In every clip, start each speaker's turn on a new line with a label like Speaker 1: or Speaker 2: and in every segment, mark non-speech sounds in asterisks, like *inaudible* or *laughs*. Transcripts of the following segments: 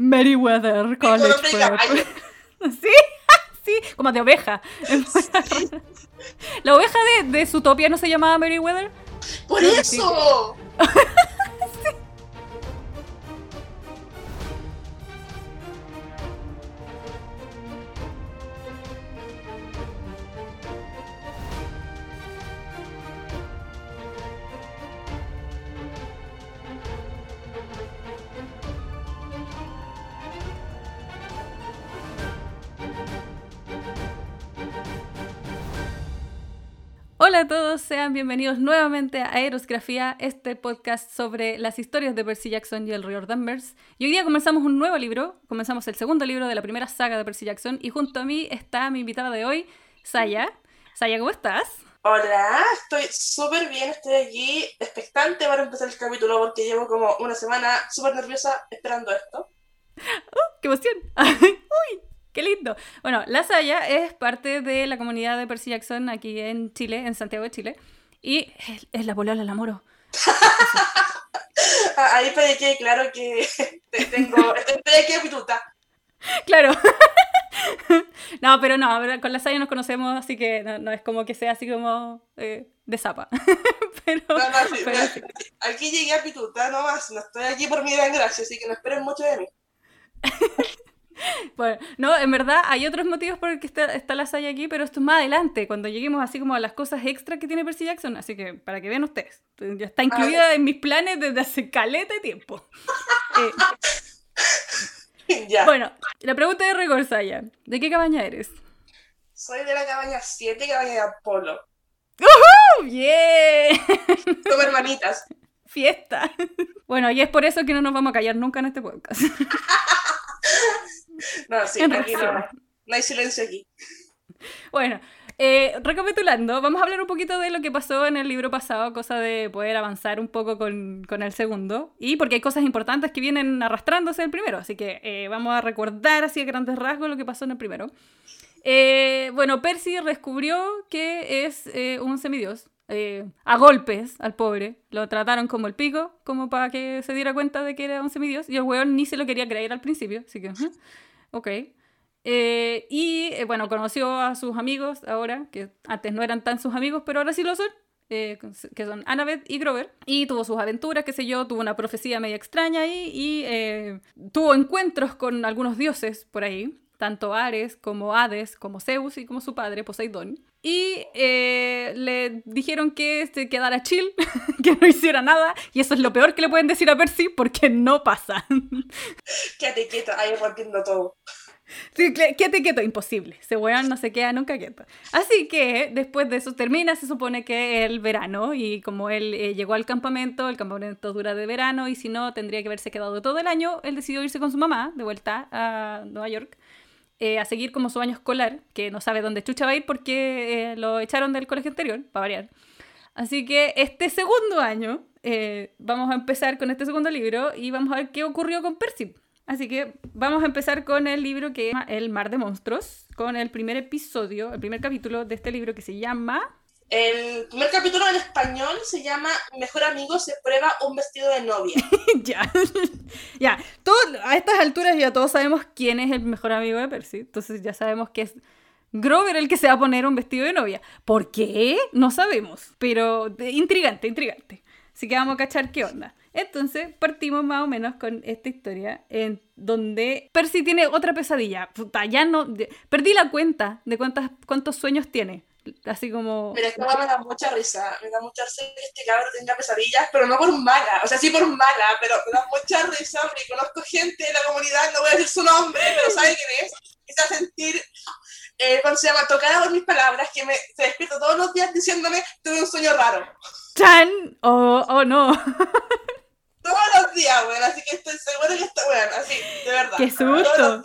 Speaker 1: Meriwether College Prep. *laughs* ¿Sí? *laughs* sí, como de oveja. *laughs* La oveja de, de Zootopia no se llamaba Meriwether.
Speaker 2: ¡Por eso!
Speaker 1: Sean bienvenidos nuevamente a Aerosgrafía, este podcast sobre las historias de Percy Jackson y el Río Danvers. Y hoy día comenzamos un nuevo libro, comenzamos el segundo libro de la primera saga de Percy Jackson y junto a mí está mi invitada de hoy, Saya. Saya, ¿cómo estás?
Speaker 2: Hola, estoy súper bien, estoy aquí expectante para empezar el capítulo porque llevo como una semana súper nerviosa esperando esto.
Speaker 1: ¡Uh, ¡Qué emoción! *laughs* ¡Uy! ¡Qué lindo! Bueno, La Saya es parte de la comunidad de Percy Jackson aquí en Chile, en Santiago de Chile. Y es, la polola, la moro. *laughs*
Speaker 2: Ah, ahí para que claro que tengo. Estoy aquí a pituta.
Speaker 1: Claro. *laughs* no, pero no, con la Saya nos conocemos, así que no, es como que sea así como eh, de zapa. *laughs*
Speaker 2: pero, no, no, sí, Aquí llegué a pituta nomás, no estoy aquí por mi gran gracia, así que no esperen mucho de mí.
Speaker 1: Bueno, no, en verdad hay otros motivos por el que está, la saya aquí, pero esto es más adelante, cuando lleguemos así como a las cosas extra que tiene Percy Jackson. Así que para que vean ustedes, ya está incluida en mis planes desde hace caleta de tiempo. *laughs* Eh, bueno, la pregunta de rigor, Saya, ¿de qué cabaña eres?
Speaker 2: Soy de la cabaña 7, cabaña de Apolo.
Speaker 1: ¡Uh ¡Bien! *laughs*
Speaker 2: Somos hermanitas.
Speaker 1: Fiesta. Bueno, y es por eso que no nos vamos a callar nunca en este podcast. *laughs*
Speaker 2: No, sí, aquí no, no hay silencio aquí.
Speaker 1: Bueno, eh, recapitulando, vamos a hablar un poquito de lo que pasó en el libro pasado, cosa de poder avanzar un poco con, con el segundo, y porque hay cosas importantes que vienen arrastrándose del primero, así que eh, vamos a recordar así a grandes rasgos lo que pasó en el primero. Eh, bueno, Percy descubrió que es un semidios, a golpes al pobre. Lo trataron como el pico, como para que se diera cuenta de que era un semidios. Y el weón ni se lo quería creer al principio. Así que, ok. Eh, y eh, bueno, conoció a sus amigos ahora, que antes no eran tan sus amigos, pero ahora sí lo son. Eh, que son Annabeth y Grover, y tuvo sus aventuras, qué sé yo, tuvo una profecía media extraña ahí, y tuvo encuentros con algunos dioses por ahí, tanto Ares como Hades, como Zeus y como su padre, Poseidón. Y le dijeron que se quedara chill, *laughs* que no hiciera nada, y eso es lo peor que le pueden decir a Percy porque no pasa. *laughs*
Speaker 2: Quédate quieto, ahí rompiendo todo.
Speaker 1: Sí, quieto quieto, imposible. Ese weón no se queda nunca quieto. Así que después de eso termina, se supone que el verano, y como él eh, llegó al campamento, el campamento dura de verano, y si no, tendría que haberse quedado todo el año, él decidió irse con su mamá de vuelta a Nueva York. Eh, a seguir como su año escolar, que no sabe dónde chucha va a ir porque eh, lo echaron del colegio anterior, para variar. Así que este segundo año, vamos a empezar con este segundo libro y vamos a ver qué ocurrió con Percy. Así que vamos a empezar con el libro que llama El mar de monstruos, con el primer episodio, el primer capítulo de este libro que se llama...
Speaker 2: El primer capítulo en español se llama Mejor amigo se prueba un vestido de novia. *laughs*
Speaker 1: ya, *laughs* ya. a estas alturas ya todos sabemos quién es el mejor amigo de Percy. Entonces ya sabemos que es Grover el que se va a poner un vestido de novia. ¿Por qué? No sabemos. Pero intrigante, intrigante. Así que vamos a cachar qué onda. Entonces partimos más o menos con esta historia en donde Percy tiene otra pesadilla. Puta, ya no. perdí la cuenta de cuántas, cuántos sueños tiene. Así como.
Speaker 2: Mira, esto me da mucha risa. Me da mucha risa que este cabrón tenga pesadillas, pero no por mala. O sea, sí por mala, pero me da mucha risa porque conozco gente de la comunidad, no voy a decir su nombre, pero sabe quién es. Se a sentir eh, cuando se llama Tocada por mis palabras, que me se despierta todos los días diciéndome tuve un sueño raro.
Speaker 1: ¡Chan! Oh, oh no.
Speaker 2: todos los días, weón, así que estoy segura que está, weón, así, de verdad.
Speaker 1: ¡Qué susto!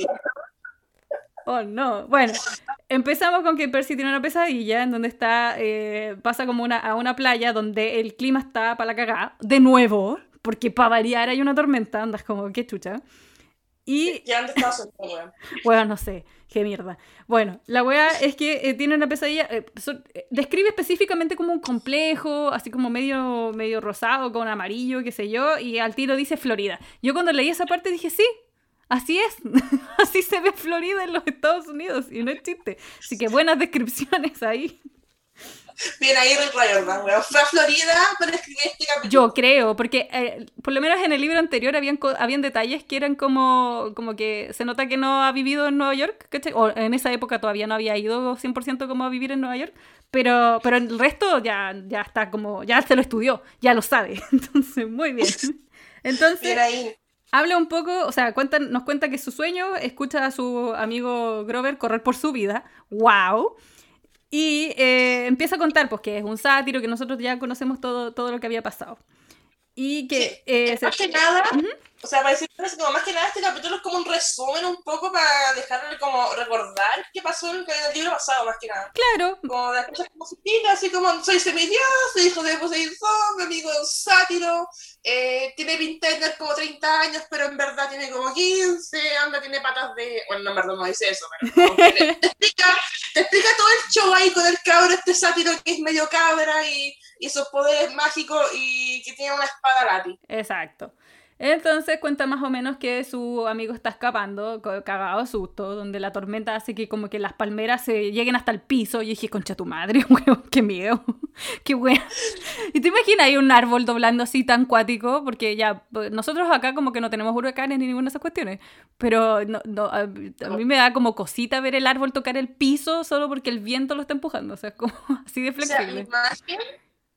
Speaker 1: Oh no. Bueno, empezamos con que Percy tiene una pesadilla en donde está, eh, pasa como una, a una playa donde el clima está para la cagada, de nuevo, porque para variar hay una tormenta, andas como, qué chucha. Y...
Speaker 2: ¿Y dónde estás, weón? *laughs*
Speaker 1: Bueno, no sé. Qué mierda. Bueno, la weá es que eh, tiene una pesadilla. Eh, eh, describe específicamente como un complejo, así como medio, medio rosado, con amarillo, qué sé yo, y al tiro dice Florida. Yo cuando leí esa parte dije, sí, Así es, *laughs* así se ve Florida en los Estados Unidos y no es chiste. Así que buenas descripciones ahí.
Speaker 2: Bien ahí Rick weón. Fue a Florida para escribir este capítulo.
Speaker 1: Yo creo, porque eh, por lo menos en el libro anterior habían, habían detalles que eran como, como que se nota que no ha vivido en Nueva York, ¿cachai? O en esa época todavía no había ido 100% como a vivir en Nueva York, pero, pero el resto ya, ya está como, ya se lo estudió, ya lo sabe. *laughs* Entonces, muy bien. *laughs* Entonces,
Speaker 2: Bien ahí.
Speaker 1: Habla un poco, o sea, cuenta, nos cuenta que su sueño escucha a su amigo Grover correr por su vida. ¡Wow! Y eh, empieza a contar, pues, que es un sátiro, que nosotros ya conocemos todo, todo lo que había pasado. Y que...
Speaker 2: Sí,
Speaker 1: eh, se-
Speaker 2: que nada. O sea, para decir así como más que nada este capítulo es como un resumen un poco para dejarle como recordar qué pasó en el libro pasado, más que nada.
Speaker 1: Claro,
Speaker 2: Como de las cosas como supinas, así como soy semidios, soy hijo de Poseidón, mi amigo es un sátiro, eh, tiene pinta de tener como 30 años, pero en verdad tiene como 15, anda, tiene patas de... Bueno, no, en verdad no dice eso, pero *laughs* te, explica, te explica todo el show ahí con el cabro, este sátiro que es medio cabra y, y sus poderes mágicos y que tiene una espada lápiz.
Speaker 1: exacto. Entonces cuenta más o menos que su amigo está escapando, cagado de susto, donde la tormenta hace que como que las palmeras se lleguen hasta el piso. Y dije, concha tu madre, *laughs* weón, qué miedo, qué weón. ¿Y te imaginas ahí un árbol doblando así tan cuático? Porque ya, pues, nosotros acá como que no tenemos huracanes ni ninguna de esas cuestiones, pero no, no, a, a mí me da como cosita ver el árbol tocar el piso solo porque el viento lo está empujando, o sea, es como *laughs* así de
Speaker 2: O sea,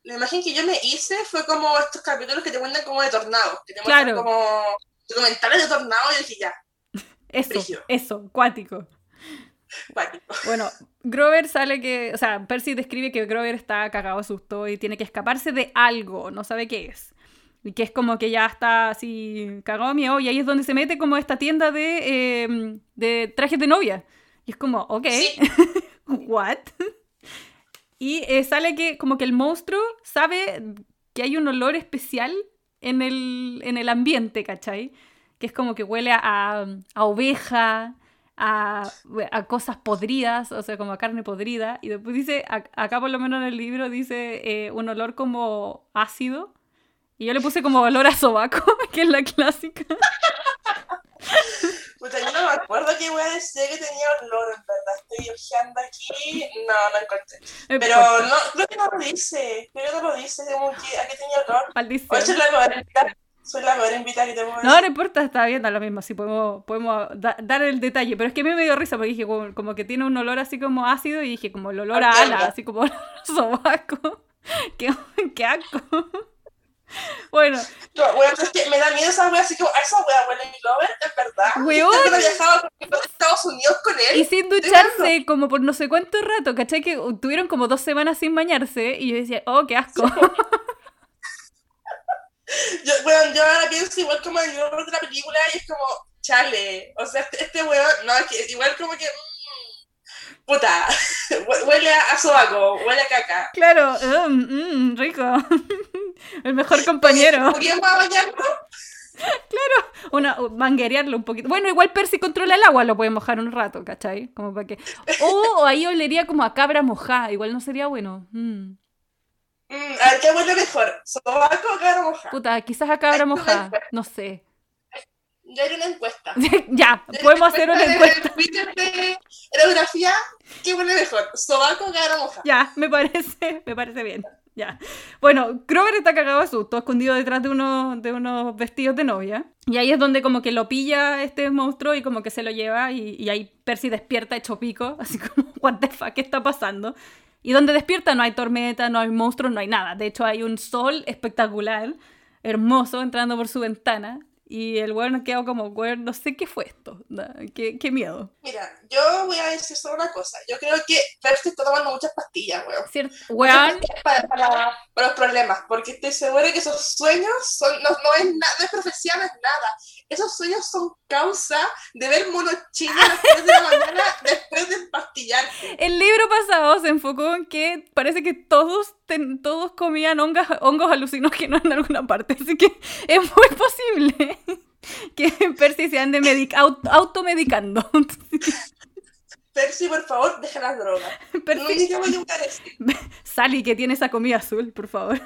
Speaker 2: la imagen, que yo me hice fue como estos capítulos que te cuentan como de tornados, que te muestran
Speaker 1: Claro.
Speaker 2: como documentales de tornados y yo dije, ya, *laughs*
Speaker 1: Eso,
Speaker 2: brígido.
Speaker 1: eso, cuático.
Speaker 2: cuático.
Speaker 1: Bueno, Grover sale que, o sea, Percy describe que Grover está cagado de susto y tiene que escaparse de algo, no sabe qué es. Y que es como que ya está así cagado miedo y ahí es donde se mete como esta tienda de, eh, de trajes de novia. Y es como, ok,
Speaker 2: Sí. *laughs*
Speaker 1: what? Y eh, sale que como que el monstruo sabe que hay un olor especial en el, en el ambiente, ¿cachai? Que es como que huele a, a oveja, a, a cosas podridas, o sea, como a carne podrida. Y después dice, ac- acá por lo menos en el libro dice eh, un olor como ácido. Y yo le puse como olor a sobaco, *laughs* que es la clásica. *laughs*
Speaker 2: Puta, yo no me acuerdo qué wea decía que tenía olor, en verdad. Estoy ojeando aquí. No, no encontré. Pero no, creo que no lo dice. Creo que no lo dice, como que a qué tenía olor.
Speaker 1: maldición.
Speaker 2: Soy la. Soy la peor invitada que te puedo
Speaker 1: No, no importa, está bien, da lo mismo, si podemos, podemos da- dar el detalle, pero es que a mí me dio risa porque dije como, como que tiene un olor así como ácido y dije como el olor a ala, así como *laughs* sobaco. *laughs* qué, qué asco. *laughs* bueno,
Speaker 2: No, weón, es que me da miedo esa wea, así a esa wea mi Glover, en verdad.
Speaker 1: Weón.
Speaker 2: Yo he viajado a Estados Unidos con él.
Speaker 1: y sin ducharse como por no sé cuánto rato, ¿cachai? Que tuvieron como dos semanas sin bañarse y yo decía, oh, qué asco. *laughs*
Speaker 2: Yo, weón, yo ahora pienso igual como en el de la película y es como, chale. O sea, este, este weón, no, es que igual como que. Puta, *laughs* hue- huele a, sobaco, huele a caca.
Speaker 1: claro, mm, mm, rico. *laughs* el mejor compañero.
Speaker 2: ¿Podríamos bañarnos?
Speaker 1: Una, manguerearlo un poquito. Bueno, igual Percy controla el agua, lo puede mojar un rato, ¿cachai? Como para que. O *laughs* ahí olería como a cabra mojada, igual no sería bueno. Mm.
Speaker 2: Mm, a ver, ¿qué huele mejor? ¿Sobaco o cara mojada?
Speaker 1: Puta, quizás a cabra mojada, no sé.
Speaker 2: Ya hay una encuesta. *laughs*
Speaker 1: ya, podemos hacer una encuesta.
Speaker 2: Twitter de Aerografía, ¿qué huele mejor? ¿Sobaco o cara mojada?
Speaker 1: Ya, me parece, me parece bien. Ya. Bueno, Grover está cagado de susto, escondido detrás de unos, de unos vestidos de novia. Y ahí es donde como que lo pilla este monstruo y como que se lo lleva y, y ahí Percy despierta hecho pico, *laughs* así como, what the fuck, ¿qué está pasando? Y donde despierta no hay tormenta, no hay monstruos, no hay nada. De hecho hay un sol espectacular, hermoso, entrando por su ventana. Y el weón quedó como, weón, no sé qué fue esto. Qué, qué miedo.
Speaker 2: Mira, yo voy a decir solo una cosa. Yo creo que Percy está tomando muchas pastillas, weón.
Speaker 1: ¿Cierto? Weón,
Speaker 2: Para, para, para los problemas, porque estoy segura que esos sueños son, no, no es nada, no es profecía, no es nada. Esos sueños son causa de ver monos chinos a las 3 de la mañana *laughs* después de empastillarte.
Speaker 1: El libro pasado se enfocó en que parece que todos, ten- todos comían hongos, hongos alucinógenos en alguna parte, así que *laughs* es muy posible *laughs* que Percy se ande medic- aut- automedicando.
Speaker 2: Percy, por favor, deja las drogas.
Speaker 1: Percy. Sally, que tiene esa comida azul, por favor.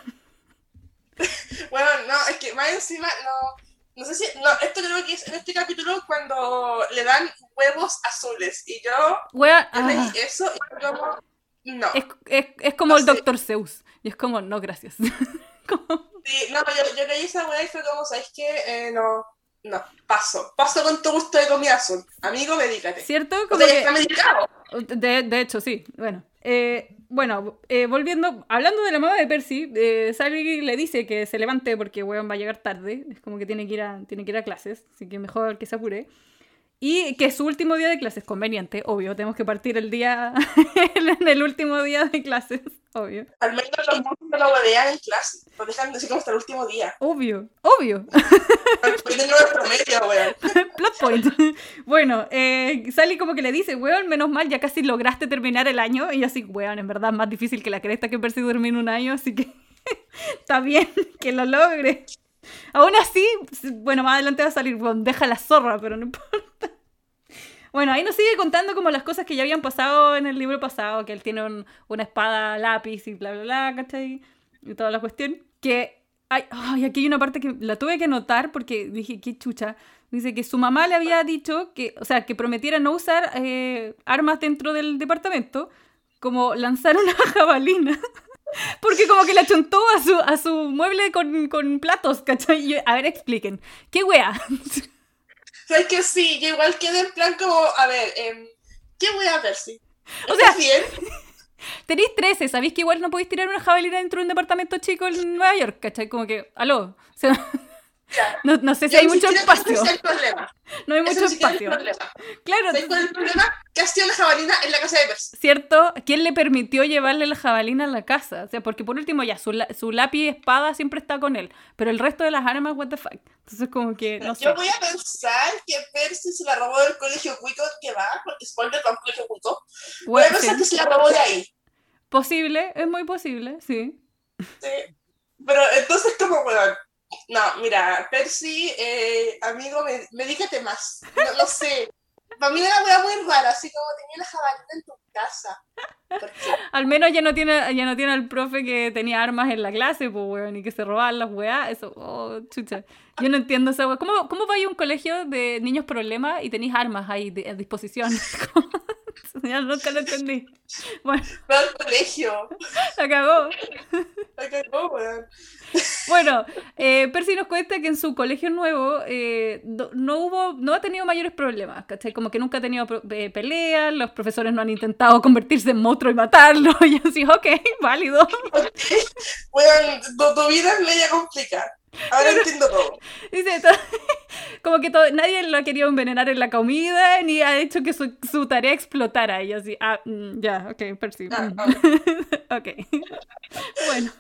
Speaker 2: Bueno, no, es que más encima, no. No sé si. No, esto creo que es en este capítulo cuando le dan huevos azules. Y yo.
Speaker 1: Wea,
Speaker 2: yo leí
Speaker 1: ah,
Speaker 2: eso y fue como. No.
Speaker 1: es, es, es como
Speaker 2: No
Speaker 1: el. Dr. Zeus. Y es como, no, gracias. *laughs* Como-
Speaker 2: Sí, no, yo, yo leí esa weá y fue como, ¿sabes qué? Eh, no. No, paso. Paso con tu gusto de comida azul. Amigo, medícate.
Speaker 1: ¿Cierto?
Speaker 2: O
Speaker 1: Como
Speaker 2: sea, ya
Speaker 1: que-
Speaker 2: está medicado.
Speaker 1: De, de hecho, sí. Bueno, eh, bueno eh, volviendo, hablando de la mamá de Percy, eh, Sally le dice que se levante porque weón va a llegar tarde. Es como que tiene que ir a, tiene que ir a clases, así que mejor que se apure. Y que es su último día de clases, conveniente, obvio. Tenemos que partir el día, *laughs* en el último día de clases, obvio.
Speaker 2: Al menos los monstruos no lo huevean en clase. Lo dejan así como hasta el último día.
Speaker 1: Obvio, obvio. *laughs* Plot point. Bueno, eh, Sally como que le dice, weón, menos mal, ya casi lograste terminar el año. Y yo así, weón, en verdad es más difícil que la cresta que Percy termine un año, así que *laughs* está bien que lo logre. Aún así, bueno, más adelante va a salir, weón, deja la zorra, pero no importa. Bueno, ahí nos sigue contando como las cosas que ya habían pasado en el libro pasado, que él tiene un- una espada lápiz y bla, bla, bla, ¿cachai? Y toda la cuestión. Que, ay, ay, aquí hay una parte que la tuve que notar porque dije, qué chucha. Dice que su mamá le había dicho que, o sea, que prometiera no usar eh, armas dentro del departamento, como lanzar una *laughs* jabalina. Porque como que la chuntó a su, a su mueble con, con platos, ¿cachai? Y a ver, expliquen. ¿Qué wea? *laughs*
Speaker 2: ¿Sabes que sí? Yo igual quedé en plan como, a ver, em, ¿qué voy a ver si?
Speaker 1: O sea-
Speaker 2: ¿Estás bien? *laughs*
Speaker 1: Tenéis 13, ¿sabéis que igual no podéis tirar una jabalina dentro de un departamento chico en Nueva York, ¿cachai? Como que, aló. O sea, *laughs*
Speaker 2: Ya. *laughs*
Speaker 1: no, no sé si hay mucho espacio.
Speaker 2: el problema. *laughs*
Speaker 1: No hay mucho espacio.
Speaker 2: problema.
Speaker 1: Claro,
Speaker 2: ¿Sabes cuál es el problema? Que hacía la jabalina en la casa de Percy.
Speaker 1: ¿cierto? ¿Quién le permitió llevarle la jabalina a la casa? O sea, porque por último ya, su, su lápiz y espada siempre está con él, pero el resto de las armas, what the fuck. Entonces como que, no sé.
Speaker 2: Yo voy a pensar que Percy se la robó del colegio cuico que va, porque spoiler, va a un colegio. Voy a
Speaker 1: Bueno,
Speaker 2: pensar que se la robó de ahí.
Speaker 1: Posible, es muy posible, sí.
Speaker 2: Sí. Pero entonces, como, weón. No, mira, Percy, eh, amigo, me, medícate más. No, no sé. Para mí era muy rara, así como tenía la jabalina en tu casa.
Speaker 1: Al menos ya no tiene, ya no tiene al profe que tenía armas en la clase, pues, weón, y que se robaban las weas. Eso, oh, chucha. Yo no entiendo esa wea. ¿Cómo, cómo vais a un colegio de niños problemas y tenéis armas ahí de- a disposición? *laughs* *laughs* ya nunca lo entendí. *laughs* Bueno,
Speaker 2: Fue al colegio. *laughs* cagó, weón.
Speaker 1: Bueno, eh, Percy nos cuenta que en su colegio nuevo eh, no, hubo, no ha tenido mayores problemas, ¿cachai? Como que nunca ha tenido eh, peleas, los profesores no han intentado convertirse en monstruo y matarlo, y así, ok, válido.
Speaker 2: Weón, tu, tu vida es media complicada. Ahora entiendo todo.
Speaker 1: Dice, to- *laughs* como que todo- nadie lo ha querido envenenar en la comida, ni ha hecho que su, su tarea explotara, y yo así, ah, mm, ya, ok, Percy.
Speaker 2: Ah,
Speaker 1: mm.
Speaker 2: ah. *laughs*
Speaker 1: ok. *laughs* bueno.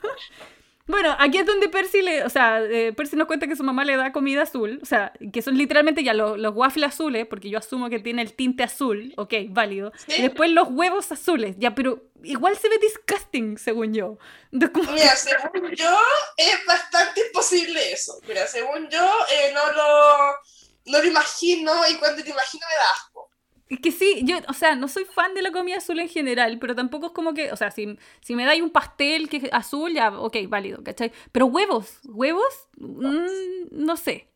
Speaker 1: Bueno, aquí es donde Percy le, o sea, eh, Percy nos cuenta que su mamá le da comida azul, o sea, que son literalmente ya los, los waffles azules, porque yo asumo que tiene el tinte azul, ok, válido.
Speaker 2: Sí.
Speaker 1: Y después los huevos azules, ya, pero igual se ve disgusting, según yo.
Speaker 2: Mira, según yo, es bastante imposible eso. Mira, según yo, eh, no lo no lo imagino y cuando te imagino me da.
Speaker 1: Es que sí, yo, o sea, no soy fan de la comida azul en general, pero tampoco es como que, o sea, si, si me dais un pastel que es azul, ya, ok, válido, ¿cachai? Pero huevos, huevos, mm, no sé.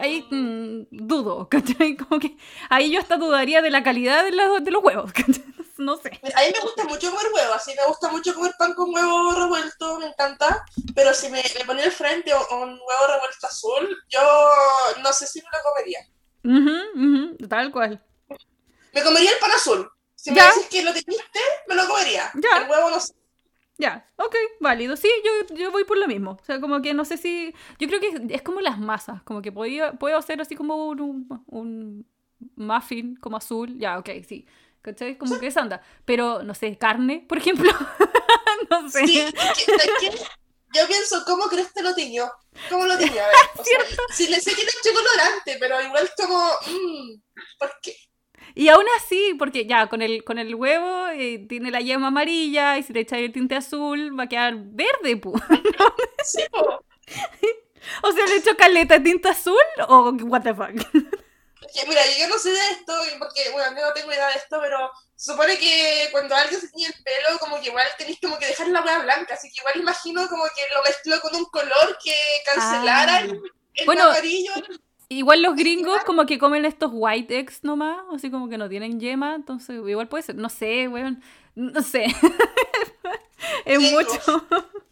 Speaker 1: Ahí mm, dudo, *laughs* ¿cachai? Como que ahí yo hasta dudaría de la calidad de los, de los huevos, *laughs* ¿cachai? No sé.
Speaker 2: A mí me gusta mucho comer huevo, así me gusta mucho comer pan con huevo revuelto, me encanta. Pero si me, me ponía al frente un, huevo revuelto azul, yo no sé si me lo comería.
Speaker 1: Ujú, ujú, tal cual.
Speaker 2: Me comería el pan azul. Si me
Speaker 1: Ya.
Speaker 2: decís que lo teniste, me lo comería.
Speaker 1: Ya.
Speaker 2: El huevo no sé.
Speaker 1: Ya, ok, válido. Sí, yo, yo voy por lo mismo. O sea, como que no sé si. Yo creo que es como las masas. Como que podía, puedo hacer así como un, un, un muffin como azul. Ya, ok, sí. ¿Cachai? Como que esa onda. Pero, no sé, carne, por ejemplo. *laughs* no sé.
Speaker 2: Sí, es que- ¿sabes qué? Yo pienso, ¿cómo crees que lo tiñó? ¿Cómo lo tiñó? A ver, o sea, *laughs* si le sé que le eché colorante, pero igual como, mmm, ¿por qué?
Speaker 1: Y aún así, porque ya con el, con el huevo eh, tiene la yema amarilla y si le echáis el tinte azul va a quedar verde, pu. *laughs*
Speaker 2: Sí, po. *laughs*
Speaker 1: O sea, le echo caleta de tinte azul o what the fuck. *laughs*
Speaker 2: Mira, yo no sé de esto, porque, bueno, yo no tengo idea de esto, pero se supone que cuando alguien se tiñe el pelo, como que igual tenéis como que dejar la hueá blanca, así que igual imagino como que lo mezcló con un color que cancelara
Speaker 1: Ah.
Speaker 2: el, el
Speaker 1: Bueno,
Speaker 2: amarillo.
Speaker 1: Igual los gringos como que comen estos white eggs nomás, así como que no tienen yema, entonces igual puede ser, no sé, weón, no sé. *laughs* es mucho.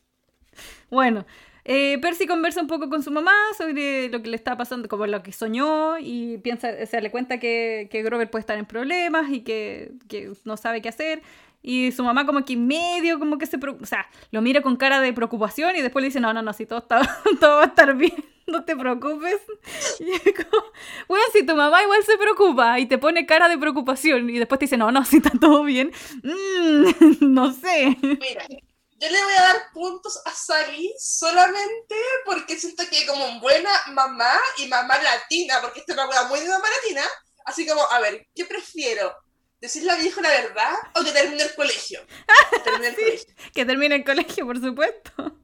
Speaker 1: *laughs* bueno, eh, Percy conversa un poco con su mamá sobre lo que le está pasando, como lo que soñó, y piensa, o sea, le cuenta que, que Grover puede estar en problemas y que, que no sabe qué hacer. Y su mamá como que medio, como que se... O sea, lo mira con cara de preocupación y después le dice, no, no, no, si todo, está, *laughs* todo va a estar bien, no te preocupes. *laughs* Y es como, bueno, si tu mamá igual se preocupa y te pone cara de preocupación y después te dice, no, no, si está todo bien, mm, *laughs* no sé.
Speaker 2: Mira, yo le voy a dar puntos a Sally solamente porque siento que como buena mamá y mamá latina, porque esta es una muy de mamá latina, así como, a ver, ¿qué prefiero? ¿Decirle a mi hijo la verdad o que termine el colegio? Que termine el *laughs* colegio.
Speaker 1: Que termine el colegio, por supuesto.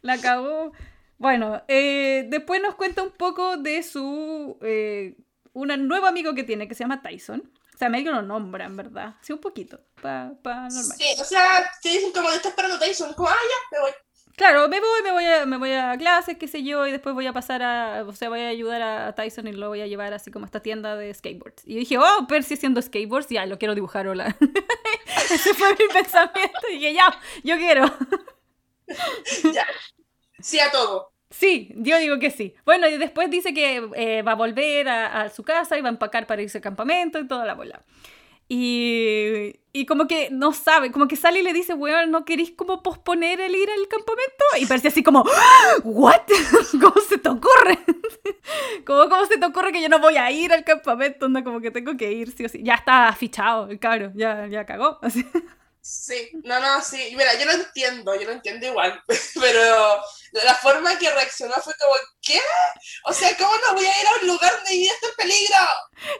Speaker 1: La acabó. Bueno, eh, después nos cuenta un poco de su. Eh, un nuevo amigo que tiene que se llama Tyson. O sea, medio lo nombra, en verdad. Sí, un poquito. Para pa normal.
Speaker 2: Sí, o sea, te dicen como, está esperando Tyson, como, ah, ya, me voy.
Speaker 1: Claro, me voy, me voy a, me voy a clases, qué sé yo, y después voy a pasar a, o sea, voy a ayudar a Tyson y lo voy a llevar así como a esta tienda de skateboards. Y dije, oh, Percy haciendo skateboards, ya, lo quiero dibujar, hola. *laughs* Ese fue mi pensamiento, y dije, ya, yo quiero. *laughs*
Speaker 2: Ya. Sí a todo.
Speaker 1: Sí, yo digo que sí. Bueno, y después dice que eh, va a volver a, a su casa y va a empacar para irse al campamento y toda la bola. Y, y como que no sabe, como que sale y le dice, weón, ¿no queréis como posponer el ir al campamento? Y parece así como, "¡Ah! ¿what? *laughs* ¿Cómo se te ocurre? *laughs* como, ¿Cómo se te ocurre que yo no voy a ir al campamento? No, como que tengo que ir, sí o sí. Ya está fichado el ya, ya cagó. *laughs* Así.
Speaker 2: Sí, no, no, sí. Mira, yo lo entiendo, yo lo entiendo igual, *laughs* pero la forma que reaccionó fue como, ¿qué? O sea, ¿cómo no voy a ir a un lugar donde mi vida está en peligro?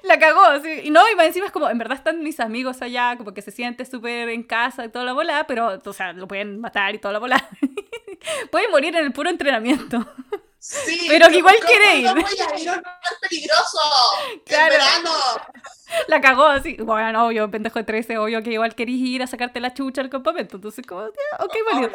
Speaker 1: La cagó, sí. Y no, y encima es como, en verdad están mis amigos allá, como que se siente súper en casa y toda la bola, pero, o sea, lo pueden matar y toda la bola. *laughs* Puede morir en el puro entrenamiento.
Speaker 2: Sí,
Speaker 1: Pero que igual
Speaker 2: ¿cómo
Speaker 1: quiere
Speaker 2: no
Speaker 1: ir?
Speaker 2: voy a ir a un lugar peligroso? *laughs*
Speaker 1: Claro.
Speaker 2: En verano.
Speaker 1: La cagó así. Bueno, obvio, pendejo de 13, obvio que igual querís ir a sacarte la chucha al campamento. Entonces, como, ok, válido.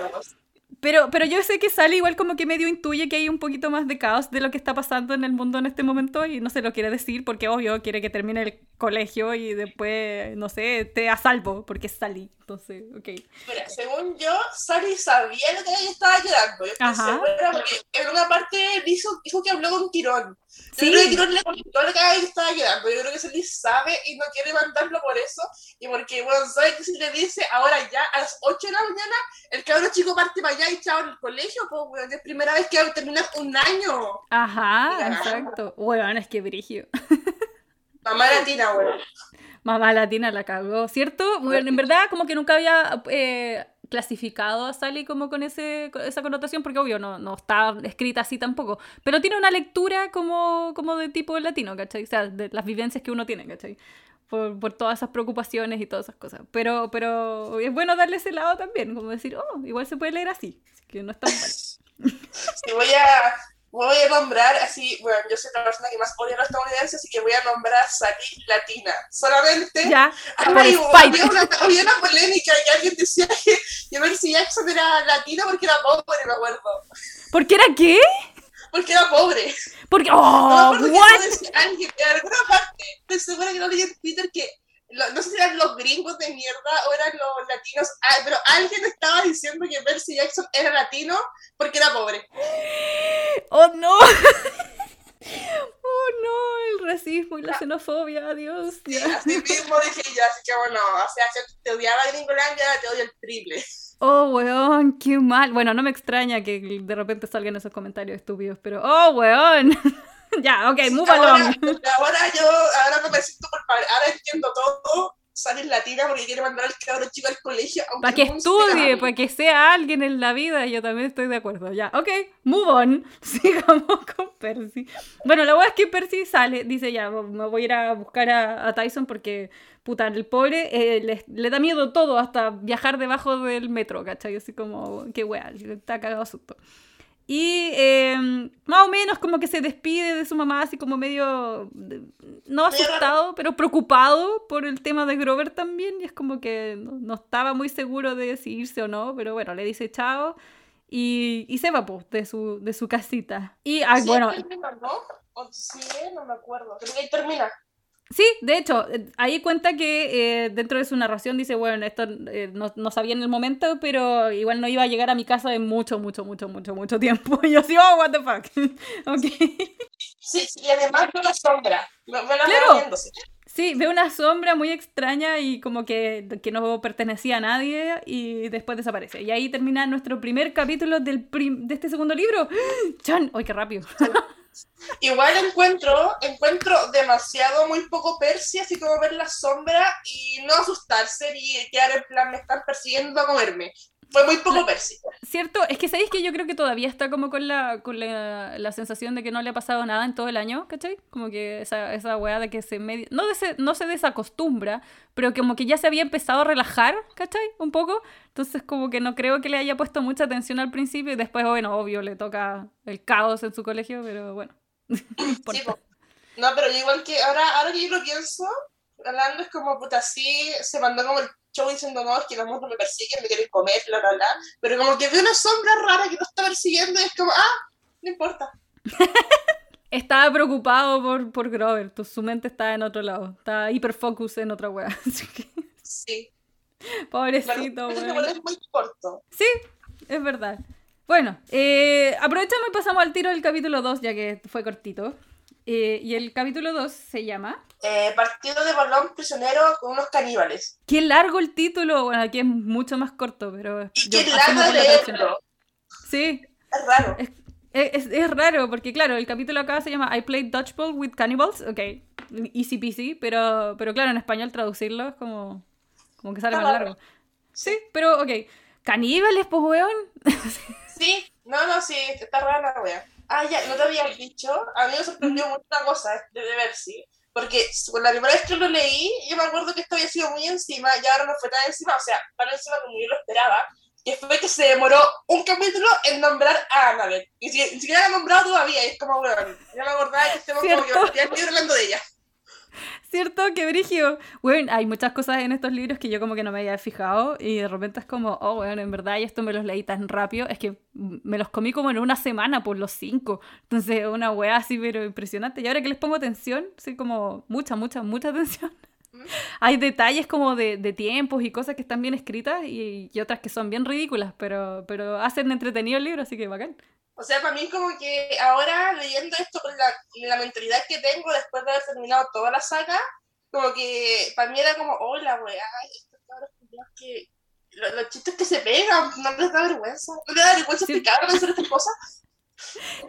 Speaker 1: Pero, pero yo sé que sale igual como que medio intuye que hay un poquito más de caos de lo que está pasando en el mundo en este momento y no se lo quiere decir porque obvio quiere que termine el colegio y después, no sé, esté a salvo porque salí. Entonces, ok.
Speaker 2: Mira, según yo, Sally sabía lo que ella estaba llorando. Yo porque en una parte dijo, dijo que habló con Tirón.
Speaker 1: Sí.
Speaker 2: Yo creo que Tirón le contó lo que ella estaba llorando. Yo creo que Sally sabe y no quiere mandarlo por eso. Y porque, bueno, sabe que si le dice ahora ya a las 8 de la mañana, el cabrón chico parte para allá y chao en el colegio, pues, weón, es primera vez que va a terminar un año.
Speaker 1: Ajá,
Speaker 2: Ya.
Speaker 1: exacto. Bueno, es que brigio. *laughs*
Speaker 2: Mamá latina, weón.
Speaker 1: Mamá latina la cagó, ¿cierto? Bueno, en verdad, como que nunca había eh, clasificado a Sally como con ese, con esa connotación, porque obvio no, no está escrita así tampoco. Pero tiene una lectura como, como de tipo latino, ¿cachai? O sea, de las vivencias que uno tiene, ¿cachai? Por, por todas esas preocupaciones y todas esas cosas. Pero, pero es bueno darle ese lado también, como decir, oh, igual se puede leer así, así que no está mal.
Speaker 2: Y voy a, voy a nombrar así, bueno, yo soy la persona que más odia a los estadounidenses, así que voy a nombrar a Sally latina. Solamente
Speaker 1: Ya, por
Speaker 2: Ay,
Speaker 1: spite.
Speaker 2: había, una, había una polémica que alguien decía que, que Percy Jackson era latino porque era pobre, me acuerdo.
Speaker 1: ¿Por qué era qué?
Speaker 2: Porque era pobre.
Speaker 1: Porque,
Speaker 2: No
Speaker 1: oh,
Speaker 2: que
Speaker 1: what?
Speaker 2: alguien, en alguna parte, estoy segura que lo leí en Twitter que lo- no sé si eran los gringos de mierda o eran los latinos, ah, pero alguien estaba diciendo que Percy Jackson era latino porque era pobre. *gasps*
Speaker 1: Oh no. *laughs* Oh no, el racismo y la xenofobia, adiós.
Speaker 2: Y
Speaker 1: ya.
Speaker 2: así mismo dije yo, así que bueno, o sea, si te odiaba Gringolandia, ahora te odio el triple.
Speaker 1: Oh, weón, qué mal. Bueno, no me extraña que de repente salgan esos comentarios estúpidos, pero oh, weón. *laughs* *laughs* ya, ok, move
Speaker 2: ahora,
Speaker 1: along. *laughs*
Speaker 2: ahora yo, ahora no me siento culpable, ahora entiendo todo. Sale latina porque quiere mandar al cabrón chico al colegio.
Speaker 1: Para que
Speaker 2: un
Speaker 1: estudie, para que sea alguien en la vida, yo también estoy de acuerdo. Ya, ok, move on. *laughs* Sigamos con Percy. Bueno, la verdad es que Percy sale, dice ya, me voy a ir a buscar a, a Tyson porque, puta, el pobre eh, le, le da miedo todo, hasta viajar debajo del metro, ¿cachai? Así como, qué wea, está cagado susto. Y eh, más o menos como que se despide de su mamá, así como medio, no asustado, pero preocupado por el tema de Grover también. Y es como que no, no estaba muy seguro de si irse o no, pero bueno, le dice chao. y, y se va pues, de su, de su casita. Y ah,
Speaker 2: Sí,
Speaker 1: bueno,
Speaker 2: termina, ¿no? O sí, no me acuerdo. Creo que ahí termina.
Speaker 1: Sí, de hecho, eh, ahí cuenta que eh, dentro de su narración dice, bueno, esto eh, no, no sabía en el momento, pero igual no iba a llegar a mi casa en mucho, mucho, mucho, mucho, mucho tiempo. Y *laughs* yo así, oh, what the fuck. *laughs* ok.
Speaker 2: Sí, sí, y además veo la sombra. Me, me la
Speaker 1: Claro. Sí, ve una sombra muy extraña y como que, que no pertenecía a nadie y después desaparece. Y ahí termina nuestro primer capítulo del prim- de este segundo libro. *gasps* ¡Chan! ¡Ay, qué rápido! *laughs*
Speaker 2: Igual encuentro, encuentro demasiado, muy poco Percy, así como ver la sombra y no asustarse ni quedar en plan, me están persiguiendo a comerme. Fue muy poco Percy.
Speaker 1: Cierto, es que sabéis que yo creo que todavía está como con la, con la, la sensación de que no le ha pasado nada en todo el año, ¿cachai? Como que esa, esa weá de que se medio, no, de- no se desacostumbra, pero como que ya se había empezado a relajar, ¿cachai? Un poco. Entonces como que no creo que le haya puesto mucha atención al principio y después, bueno, obvio, le toca el caos en su colegio, pero bueno.
Speaker 2: Sí. *laughs* No, pero igual que ahora, ahora que yo lo pienso, hablando es como, puta, sí, se mandó como el show diciendo, no, es que los monstruos me persiguen, me quieren comer, bla, bla, bla. Pero como que ve una sombra rara que lo está persiguiendo y es como, ah, no importa. *laughs*
Speaker 1: Estaba preocupado por, por Grover, tu- su mente está en otro lado, está hiperfocus en otra. *laughs* Así que,
Speaker 2: Sí.
Speaker 1: pobrecito,
Speaker 2: es muy corto.
Speaker 1: Sí, es verdad. Bueno, eh, aprovechamos y pasamos al tiro del capítulo 2, ya que fue cortito. Eh, y el capítulo 2 se llama...
Speaker 2: Eh, partido de balón prisionero con unos caníbales.
Speaker 1: Qué largo el título. Bueno, aquí es mucho más corto, pero...
Speaker 2: Y qué largo leerlo.
Speaker 1: Sí,
Speaker 2: Es raro.
Speaker 1: es, es, es raro, porque claro, el capítulo acá se llama I played dodgeball with cannibals. Ok, easy peasy, pero, pero claro, en español traducirlo es como, como que sale
Speaker 2: Está
Speaker 1: más largo. Sí, pero ok. Caníbales, pues, weón. *laughs*
Speaker 2: Sí, no, no, sí, está rara la wea. Ah, ya, no te había dicho. A mí me sorprendió mucho una cosa de, de ver, sí. Porque con la primera vez que lo leí, yo me acuerdo que esto había sido muy encima y ahora no fue tan encima, o sea, tan encima como yo lo esperaba. Que fue que se demoró un capítulo en nombrar a Annabelle. Y si- ni siquiera la han nombrado todavía, y es como, weón, ya me acordaba que estemos como que
Speaker 1: ¿Cierto?
Speaker 2: ya estoy hablando de ella.
Speaker 1: ¿Cierto? ¡Qué brigio! Bueno, hay muchas cosas en estos libros que yo como que no me había fijado y de repente es como, oh, bueno, en verdad, y esto me los leí tan rápido, es que me los comí como en una semana por los cinco. Entonces, una weá así, pero impresionante. Y ahora que les pongo atención, sí, como mucha, mucha, mucha *laughs* atención. Hay detalles como de, de tiempos y cosas que están bien escritas y, y otras que son bien ridículas, pero, pero hacen entretenido el libro, así que bacán.
Speaker 2: O sea, para mí es como que ahora leyendo esto con la, la mentalidad que tengo después de haber terminado toda la saga, como que para mí era como, oh, la weá, estos cabros que... Los, los chistes que se pegan, no les da vergüenza. No les da vergüenza
Speaker 1: Sí.
Speaker 2: explicar hacer estas cosas.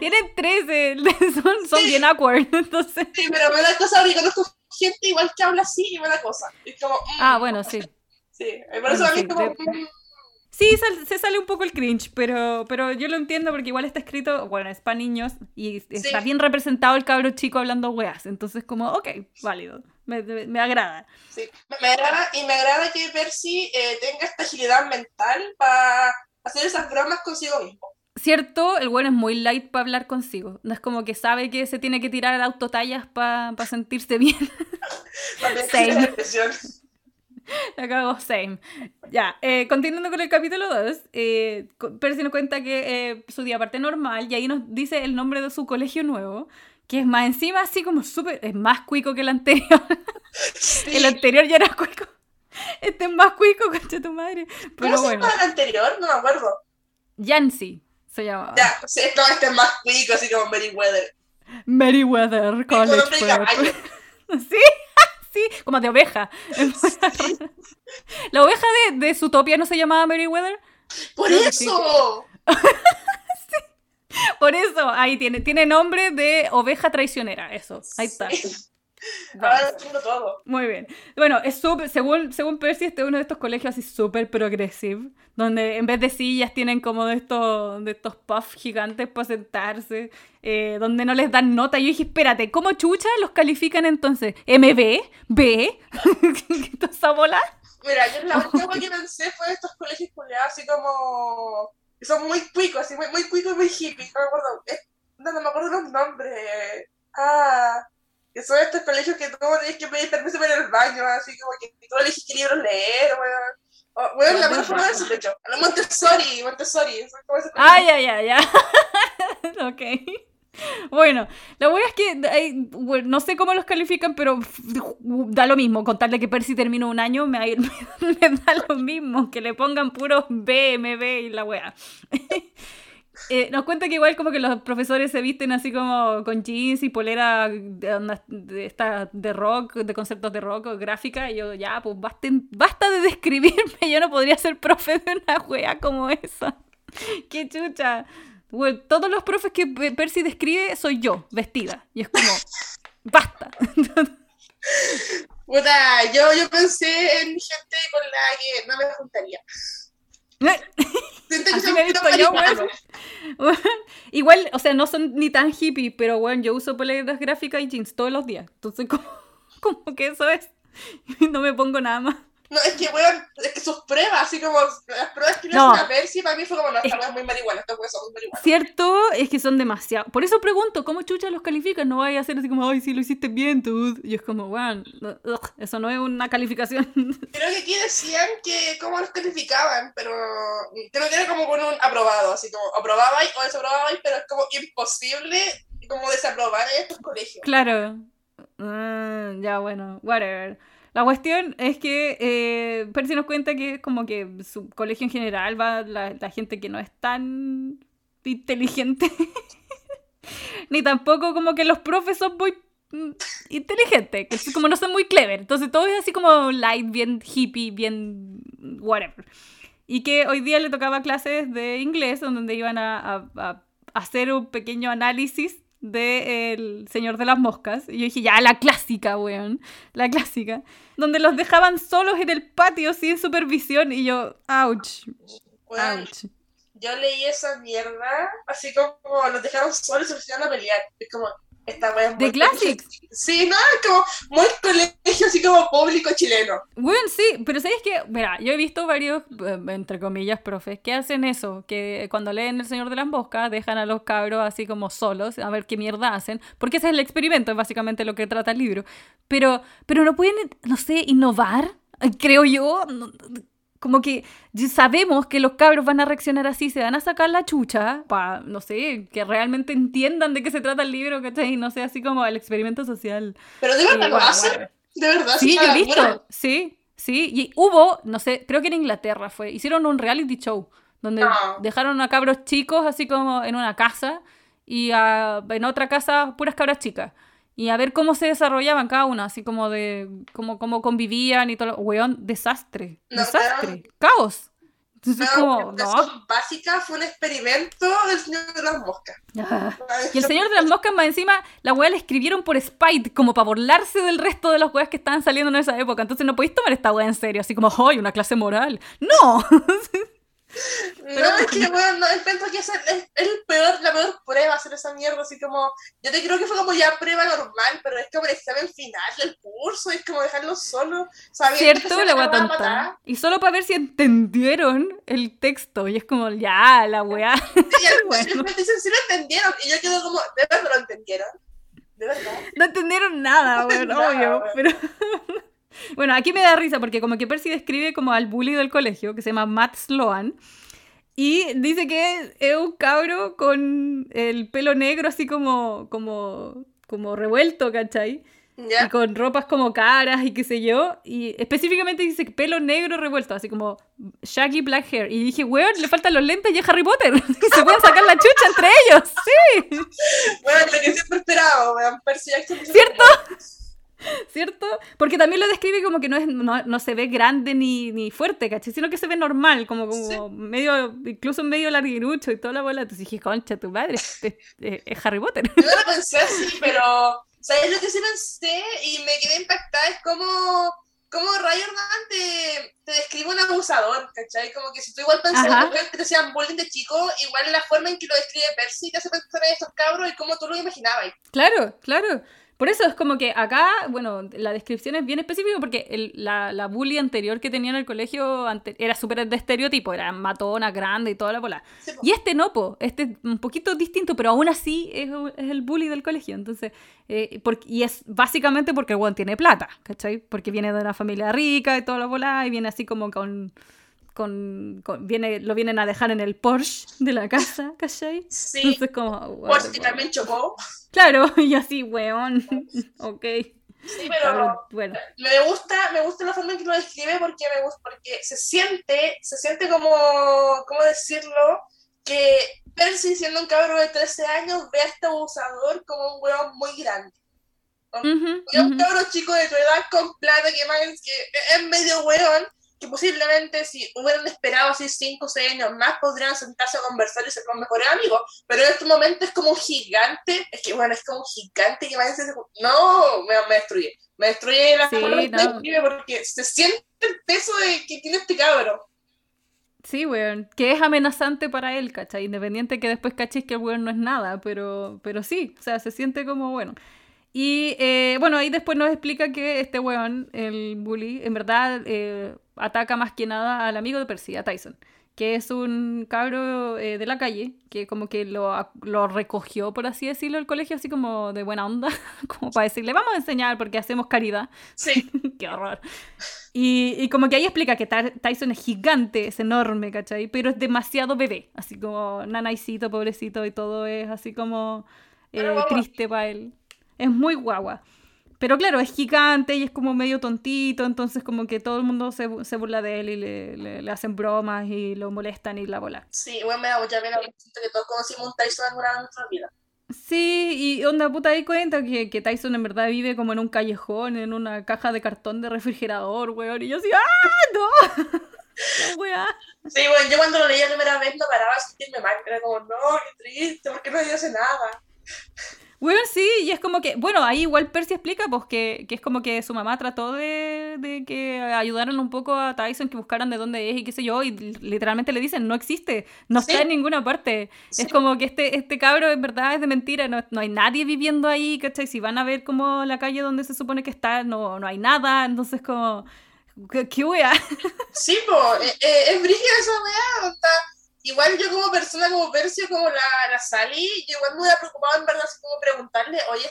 Speaker 1: Tienen 13, *laughs* son, son
Speaker 2: Sí.
Speaker 1: bien awkward, *laughs* entonces...
Speaker 2: Sí, pero me da cosa porque conozco gente igual que habla así y me da cosa. Es como, mm,
Speaker 1: Ah, bueno, sí.
Speaker 2: Sí, por eso a mí
Speaker 1: sí,
Speaker 2: como, mm,
Speaker 1: Sí, sal- se sale un poco el cringe, pero, pero yo lo entiendo porque igual está escrito, bueno, es para niños y está
Speaker 2: Sí.
Speaker 1: bien representado el cabro chico hablando weas. Entonces, como, ok, válido, me, me- me agrada.
Speaker 2: Sí, me, agrada, y me agrada que Percy eh, tenga esta agilidad mental para hacer esas bromas consigo mismo.
Speaker 1: Cierto, el bueno es muy light para hablar consigo. No es como que sabe que se tiene que tirar autotallas para sentirse bien. *laughs*
Speaker 2: También *laughs* la
Speaker 1: cago, same. Ya, eh, continuando con el capítulo 2, eh, Percy nos cuenta que eh, su día parte normal y ahí nos dice el nombre de su colegio nuevo, que es más encima así como súper, es más cuico que el anterior. *laughs*
Speaker 2: Sí.
Speaker 1: El anterior ya era cuico. Este es más cuico, concha tu madre.
Speaker 2: ¿Cómo
Speaker 1: Pero
Speaker 2: se
Speaker 1: bueno,
Speaker 2: llama el anterior? No me acuerdo.
Speaker 1: Yancy se llamaba.
Speaker 2: Ya, sí, no, este es más cuico, así como Meriwether.
Speaker 1: Meriwether
Speaker 2: Con
Speaker 1: College. *laughs* Sí, sí, como de oveja. *laughs* La oveja de, de Zootopia no se llamaba Meriwether.
Speaker 2: ¡Por
Speaker 1: sí.
Speaker 2: eso! *laughs*
Speaker 1: Por eso, ahí tiene, tiene nombre de oveja traicionera, eso, ahí está. *laughs*
Speaker 2: Ahora todo.
Speaker 1: Muy bien. Bueno, es súper, según, según Percy, este es uno de estos colegios así súper progressive, donde en vez de sillas tienen como de estos, de estos puffs gigantes para sentarse, eh, donde no les dan nota. Yo dije, espérate, ¿cómo chucha los califican entonces? ¿MB? ¿B? ¿Toda *laughs* esa bola?
Speaker 2: Mira, yo la *laughs* última que pensé fue de estos colegios culiados así como... son muy cuicos, así muy, muy cuicos y muy hippies. No me acuerdo, no, no me acuerdo los nombres. Ah, que son estos colegios que tú tenés que pedir permiso para ir al baño, así como que tú eliges qué libros leer, weón. Bueno, la mejor forma de eso, de hecho. A Montessori, Montessori. eso es como ese
Speaker 1: Ah, ya, ya, ya. *laughs* ok. Bueno, la wea es que hay- bueno, no sé cómo los califican, pero da lo mismo. Contarle que Percy terminó un año me, *laughs* me da lo mismo. Que le pongan puros B, MB y la wea. *laughs* Eh, nos cuenta que igual como que los profesores se visten así como con jeans y polera de, de, de rock, de conceptos de rock o gráfica. Y yo, ya, pues basten- basta de *laughs* describirme. Yo no podría ser profe de una wea como esa. *laughs* ¡Qué chucha! Bueno, todos los profes que Pe- Percy describe soy yo, vestida. Y es como, basta. *laughs*
Speaker 2: Puta, yo, yo pensé en gente con la que no me juntaría. Siento que son
Speaker 1: yo, *laughs* Igual, o sea, no son ni tan hippie, pero bueno, yo uso poleras gráficas y jeans todos los días. Entonces, *laughs* como, que eso es. *laughs* No me pongo nada más.
Speaker 2: No, es que, weón, es que sus pruebas, así como las pruebas que
Speaker 1: No.
Speaker 2: a Percy, para mí fue como, no, esta es muy marihuana, estos weones son muy marihuanos.
Speaker 1: Cierto, es que son demasiado. Por eso pregunto, ¿cómo chucha los califican? No vaya a ser así como, ay, sí, lo hiciste bien, tú. Y es como, bueno, eso no es una calificación. *laughs*
Speaker 2: Creo que aquí decían que cómo los calificaban, pero creo que era como con un aprobado, así como aprobabais o desaprobabais, pero es como imposible como desaprobar en estos colegios.
Speaker 1: Claro. Ah, ya, bueno, whatever. La cuestión es que eh, Percy nos cuenta que como que su colegio en general va la, la gente que no es tan inteligente. *laughs* Ni tampoco como que los profes son muy mm, inteligentes, que como no son muy clever. Entonces todo es así como light, bien hippie, bien whatever. Y que hoy día le tocaba clases de inglés donde iban a, a- a hacer un pequeño análisis de El Señor de las Moscas. Y yo dije, ya, la clásica, weón. La clásica. Donde los dejaban solos en el patio sin supervisión. Y yo, ouch, ouch.
Speaker 2: yo leí esa mierda, así como nos dejaron solos y se pusieron a pelear. Es como, esta wea es
Speaker 1: ¿De Classics?
Speaker 2: Sí, no, es como muy colegio, así como público chileno.
Speaker 1: Bueno, sí, pero ¿sabes qué? Mira, yo he visto varios, eh, entre comillas, profes que hacen eso, que cuando leen El Señor de las Moscas dejan a los cabros así como solos a ver qué mierda hacen, porque ese es el experimento, es básicamente lo que trata el libro. Pero, pero no pueden, no sé, innovar, creo yo. no- como que sabemos que los cabros van a reaccionar así, se van a sacar la chucha para, no sé, que realmente entiendan de qué se trata el libro, ¿cachai? No sé, así como el experimento social.
Speaker 2: Pero de
Speaker 1: Y
Speaker 2: verdad lo
Speaker 1: bueno,
Speaker 2: hacen,
Speaker 1: whatever.
Speaker 2: de verdad.
Speaker 1: Sí, yo he visto, sí, sí. Y hubo, no sé, creo que en Inglaterra fue, hicieron un reality show donde
Speaker 2: Ah.
Speaker 1: dejaron a cabros chicos así como en una casa y a- en otra casa puras cabras chicas. Y a ver cómo se desarrollaban cada una, así como de cómo, cómo convivían y todo. lo- Weón, desastre,
Speaker 2: No,
Speaker 1: desastre, caos. Entonces,
Speaker 2: No,
Speaker 1: como, no.
Speaker 2: básica fue un experimento del señor de las moscas. *laughs*
Speaker 1: Ah. Y el señor de las moscas más encima, la weá le escribieron por spite, como para burlarse del resto de los weas que estaban saliendo en esa época. Entonces no podéis tomar esta weá en serio, así como, ¡ay, una clase moral! ¡No! *laughs*
Speaker 2: No, es que, bueno, no, encuentro que es, el, es el peor, la peor prueba hacer esa mierda, así como, yo te creo que fue como ya prueba normal, pero es como el examen final del curso, es como dejarlo solo,
Speaker 1: ¿Cierto? La
Speaker 2: van
Speaker 1: weá
Speaker 2: a matar.
Speaker 1: tonta. Y solo para ver si entendieron el texto. Y es como, ya, la weá. *laughs*
Speaker 2: Y al- *laughs*
Speaker 1: Bueno.
Speaker 2: después dicen, sí lo entendieron, y yo quedo como, ¿de verdad lo entendieron? ¿De verdad?
Speaker 1: No entendieron nada, *laughs* weón, obvio. Pero. Bueno, aquí me da risa porque como que Percy describe como al bully del colegio, que se llama Matt Sloan. Y dice que es un cabro con el pelo negro así como, como, como revuelto, ¿cachai? Y con ropas como caras y qué sé yo. Y específicamente dice pelo negro revuelto, así como shaggy black hair. Y dije, weón, le faltan los lentes y es Harry Potter. *laughs* Se pueden sacar la chucha entre ellos. Sí,
Speaker 2: Bueno, lo que siempre esperaba, weón, Percy Jackson. *laughs*
Speaker 1: ¿Cierto? *laughs* ¿cierto? Porque también lo describe como que no, es, no, no se ve grande ni, ni fuerte, ¿cachai? Sino que se ve normal, como, como medio, incluso medio larguirucho y toda la bola. Entonces dije, concha, tu madre, es, es- es Harry Potter.
Speaker 2: Yo lo pensé así, pero ¿sabes lo que sí pensé? Y me quedé impactada, es como, como Ray Jordan te, te describe un abusador, ¿cachai? Como que si tú igual mujeres que te hacían bullying de chico, igual la forma en que lo describe Percy te hace pensar en estos cabros y cómo tú lo imaginabas.
Speaker 1: Claro, claro. Por eso es como que acá, bueno, la descripción es bien específica porque el- la, la bully anterior que tenía en el colegio era súper de estereotipo, era matona, grande y toda la bola.
Speaker 2: Sí.
Speaker 1: Y este no, po, este es un poquito distinto, pero aún así es, es el bully del colegio. Entonces, eh, por- y es básicamente porque el weón tiene plata, ¿cachai? Porque viene de una familia rica y toda la bola y viene así como con con, con- viene, lo vienen a dejar en el Porsche de la casa, ¿cachai?
Speaker 2: Sí,
Speaker 1: Entonces como,
Speaker 2: por
Speaker 1: what
Speaker 2: si
Speaker 1: the
Speaker 2: también chocó.
Speaker 1: Claro, *laughs* y así, weón. ok.
Speaker 2: Sí, pero
Speaker 1: Cabrón, bueno.
Speaker 2: me gusta, me gusta la forma en que lo describe porque me gusta, porque se siente, se siente como, ¿cómo decirlo? Que Percy, siendo un cabro de 13 años, ve a este abusador como un weón muy grande.
Speaker 1: Ujú,
Speaker 2: Es un
Speaker 1: ujú.
Speaker 2: cabro chico de tu edad con plata que más que es medio weón, que posiblemente si hubieran esperado así 5 o 6 años más podrían sentarse a conversar y ser los mejores amigos, pero en este momento es como un gigante, es que bueno, es como un gigante que más es no, me, me destruye, me destruye la
Speaker 1: Sí, no.
Speaker 2: porque se siente el peso de que tiene este cabro.
Speaker 1: Sí, weón. Que es amenazante para él, ¿cachai? Independiente que después cachis que el weón no es nada, pero, pero sí, o sea, se siente como bueno. Y eh, bueno, ahí después nos explica que este weón, el bully, en verdad eh, ataca más que nada al amigo de Percy, a Tyson, que es un cabro eh, de la calle, que como que lo, lo recogió, por así decirlo, el colegio, así como de buena onda, *laughs* como para decirle, vamos a enseñar porque hacemos caridad.
Speaker 2: Sí, *laughs*
Speaker 1: Qué horror. Y, y como que ahí explica que Ty- Tyson es gigante, es enorme, ¿cachai? Pero es demasiado bebé, así como nanaicito, pobrecito, y todo es así como eh, triste para él. Es muy guagua. Pero claro, es gigante y es como medio tontito, entonces como que todo el mundo se, se burla de él y le, le- le hacen bromas y lo molestan y la bola.
Speaker 2: sí, bueno, me da mucha pena que todos conocimos un Tyson alguna vez en nuestra vida.
Speaker 1: Sí, y onda puta ahí cuenta que, que Tyson en verdad vive como en un callejón, en una caja de cartón de refrigerador, weón. Y yo así, ¡ah, no! *laughs* La weá.
Speaker 2: Sí, bueno, yo cuando lo leí la primera vez no paraba de sentirme mal, era como, no, qué triste, ¿por qué no hace nada?
Speaker 1: Bueno, sí, y es como que, bueno, ahí igual Percy explica pues que, que es como que su mamá trató de, de que ayudaran un poco a Tyson, que buscaran de dónde es y qué sé yo, y literalmente le dicen, no existe, no
Speaker 2: Sí.
Speaker 1: está en ninguna parte.
Speaker 2: Sí.
Speaker 1: Es como que este, este cabro en verdad es de mentira, no, no hay nadie viviendo ahí, ¿cachai? Si van a ver como la calle donde se supone que está, no, no hay nada, entonces como, ¿qué, qué wea?
Speaker 2: Sí, pues, es brígida esa onda. Igual yo como persona, como Percy, como la, la Sally, yo igual me hubiera preocupado en verdad, así como preguntarle, oye,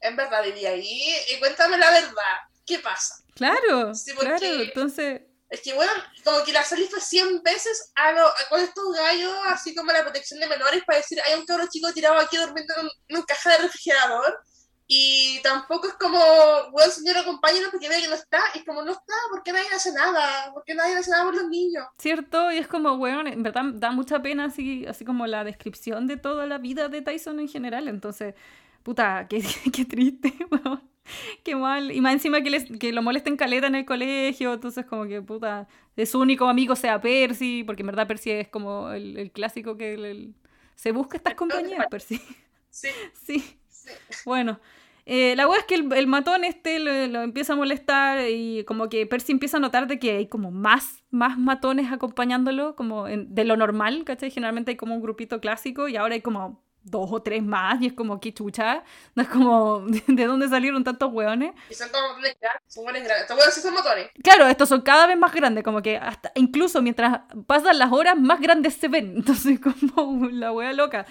Speaker 2: ¿en verdad vivía ahí? Y cuéntame la verdad, ¿qué pasa?
Speaker 1: Claro,
Speaker 2: Sí,
Speaker 1: claro, entonces...
Speaker 2: Es que, bueno, como que la Sally fue 100 veces a lo, a- con estos gallos, así como la protección de menores, para decir, hay un cabro chico tirado aquí durmiendo en, un- en una caja de refrigerador, y tampoco es como, bueno, señor, acompáñenos porque ve que no está, y como no está, ¿por qué nadie hace nada? ¿Por qué nadie hace nada por los niños?
Speaker 1: ¿Cierto? Y es como, weón, en verdad da mucha pena así, así como la descripción de toda la vida de Tyson en general. Entonces, puta, *laughs* qué, qué triste, *laughs* weón. Qué mal. Y más encima que, les, que lo molesten caleta en el colegio. Entonces, como que, puta, de su único amigo sea Percy, porque en verdad Percy es como el, el clásico que el- el- se busca estas compañías, Percy.
Speaker 2: Sí, *laughs*
Speaker 1: Sí. Bueno, eh, la weá es que el, el matón este lo, lo empieza a molestar y como que Percy empieza a notar de que hay como más, más matones acompañándolo, como en- de lo normal, ¿cachai? Generalmente hay como un grupito clásico y ahora hay como dos o tres más y es como, qué chucha, no es como, *laughs* ¿de dónde salieron tantos weones?
Speaker 2: Y son motones grandes, son grandes. Estos huevos sí son motones.
Speaker 1: Claro, estos son cada vez más grandes, como que hasta incluso mientras pasan las horas, más grandes se ven. *laughs* Entonces, como la wea loca.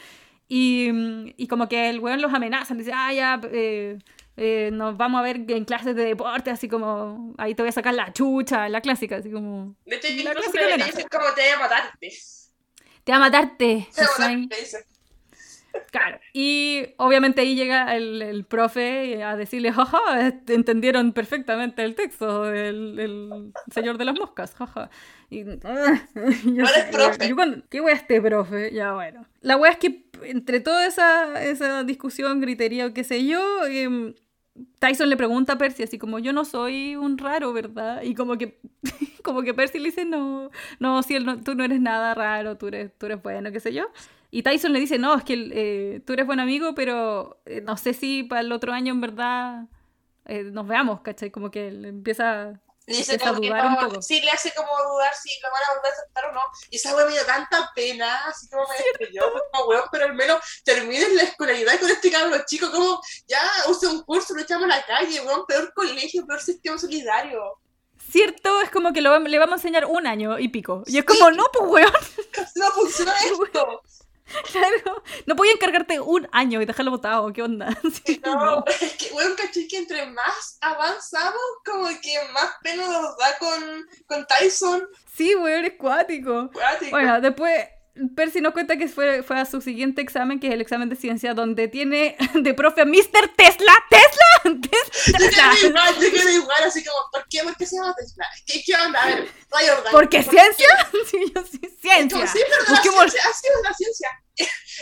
Speaker 1: Y, mm, y como que el weón los amenaza, le dice, ah, ya, eh, eh, nos vamos a ver en clases de deporte, así como, ahí te voy a sacar la chucha, la clásica, así como,
Speaker 2: De hecho,
Speaker 1: La
Speaker 2: incluso
Speaker 1: amenaza.
Speaker 2: dicen como te voy a matarte.
Speaker 1: te va a matarte.
Speaker 2: Te voy a matarte.
Speaker 1: Claro. Y obviamente ahí llega el, el profe a decirle, jaja, est- entendieron perfectamente el texto, el, el señor de las moscas, jaja. Y, *laughs* ah, yo
Speaker 2: No
Speaker 1: sé,
Speaker 2: eres profe.
Speaker 1: yo cuando- ¿Qué wea este profe? Ya bueno. La wea es que entre toda esa, esa discusión, gritería o qué sé yo, em, Tyson le pregunta a Percy así como, yo no soy un raro, ¿verdad? Y como que, *laughs* como que Percy le dice, no, no, si él no- tú no eres nada raro, tú eres, tú eres bueno, qué sé yo. Y Tyson le dice, no, es que eh, tú eres buen amigo, pero eh, no sé si para el otro año en verdad eh, nos veamos, ¿cachai? Como que le empieza... Empieza a dudar un poco.
Speaker 2: sí, le hace como dudar si lo van a volver a aceptar o no. Y esa wea me dio tanta pena, así como me destruyó. Como, weón, pero al menos terminen la escolaridad con este cabrón chico, como ya use un curso, lo echamos a la calle, weón, peor colegio, peor sistema solidario.
Speaker 1: Cierto, es como que lo, le vamos a enseñar un año y pico. Y es como, no, pues weón. *laughs*
Speaker 2: No funciona *laughs* esto. *laughs*
Speaker 1: Claro, no podía encargarte un año y dejarlo botado, ¿qué onda? *laughs* Sí,
Speaker 2: No,
Speaker 1: no.
Speaker 2: es que, weón, caché que entre más avanzamos, como que más pena nos da con, con Tyson.
Speaker 1: Sí, weón, es cuático.
Speaker 2: Cuático.
Speaker 1: Bueno, después Percy nos cuenta que fue, fue a su siguiente examen, que es el examen de ciencia, donde tiene *laughs* de profe a Mr. Tesla. ¿Tesla? *laughs* Tes-
Speaker 2: Yo
Speaker 1: Tesla.
Speaker 2: quedé igual, yo quedé igual, así como, ¿por qué? ¿Por qué se llama Tesla? ¿Qué, qué onda? A ver, rayo orgánico.
Speaker 1: ¿Por qué ciencia? *laughs* Sí, yo sí, ciencia.
Speaker 2: Como, sí, pero la ciencia, ha sido la ciencia.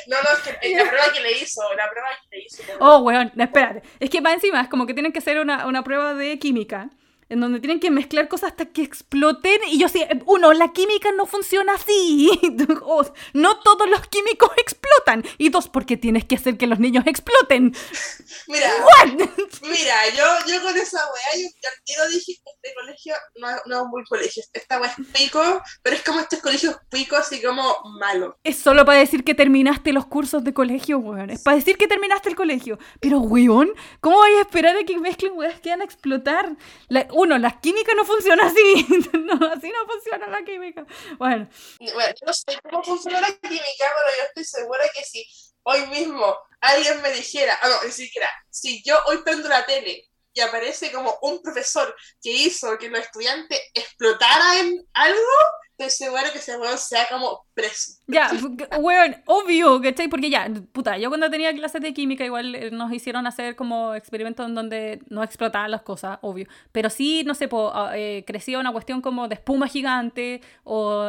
Speaker 2: No, no, es que la prueba que le hizo, la prueba que le hizo.
Speaker 1: Oh, weón, espérate. Es que más encima es como que tienen que hacer una, una prueba de química. En donde tienen que mezclar cosas hasta que exploten. Y yo sí, uno, la química no funciona así. *laughs* O, no todos los químicos explotan. Y dos, porque tienes que hacer que los niños exploten. *laughs*
Speaker 2: Mira,
Speaker 1: ¿What? *laughs*
Speaker 2: mira, yo, yo con esa weá, yo, al tiro dije que este colegio no, es- no es buen colegio. Esta weá es pico, pero es como estos colegios picos, así como malo.
Speaker 1: Es solo para decir que terminaste los cursos de colegio, weón. Es para decir que terminaste el colegio. Pero, weón, ¿cómo vais a esperar a que mezclen weas que van a explotar? La- uno, la química no funciona así. *laughs* no, así no funciona la química. Bueno,
Speaker 2: Bueno, yo no sé cómo funciona la química, pero yo estoy segura que si hoy mismo alguien me dijera, ah, no, ni siquiera, si yo hoy prendo la tele y aparece como un profesor que hizo que los estudiantes explotaran en algo, estoy segura que ese weón sea como preso.
Speaker 1: ya, weón, obvio, ¿cachai? Porque ya, puta, yo cuando tenía clases de química igual eh, nos hicieron hacer como experimentos en donde no explotaban las cosas, obvio. Pero sí, no sé, po, ah, eh, crecía una cuestión como de espuma gigante o...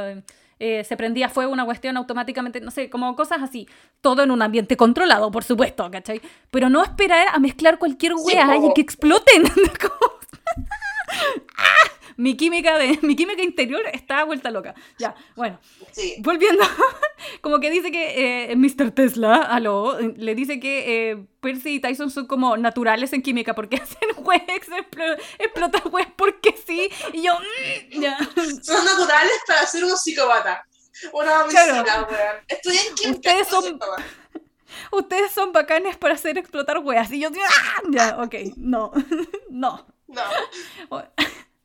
Speaker 1: eh, se prendía fuego una cuestión automáticamente, no sé, como cosas así. Todo en un ambiente controlado, por supuesto, ¿cachai? Pero no esperar a mezclar cualquier
Speaker 2: Sí,
Speaker 1: wea
Speaker 2: po.
Speaker 1: y que exploten. *laughs* Como- ¡Ah! *laughs* Mi química de *laughs* mi química interior está vuelta loca. Ya, bueno,
Speaker 2: Sí.
Speaker 1: volviendo, *laughs* como que dice que eh, Mr. Tesla, aló, le dice que eh, Percy y Tyson son como naturales en química porque *laughs* hacen explo- explotan juegues porque sí. Y yo, mm, ya.
Speaker 2: Son naturales para ser unos psicópatas. Una. Estudié en química.
Speaker 1: Ustedes son-. Ustedes son bacanes para hacer explotar weas. Y yo, ¡ah! ya, ok, no, no.
Speaker 2: No.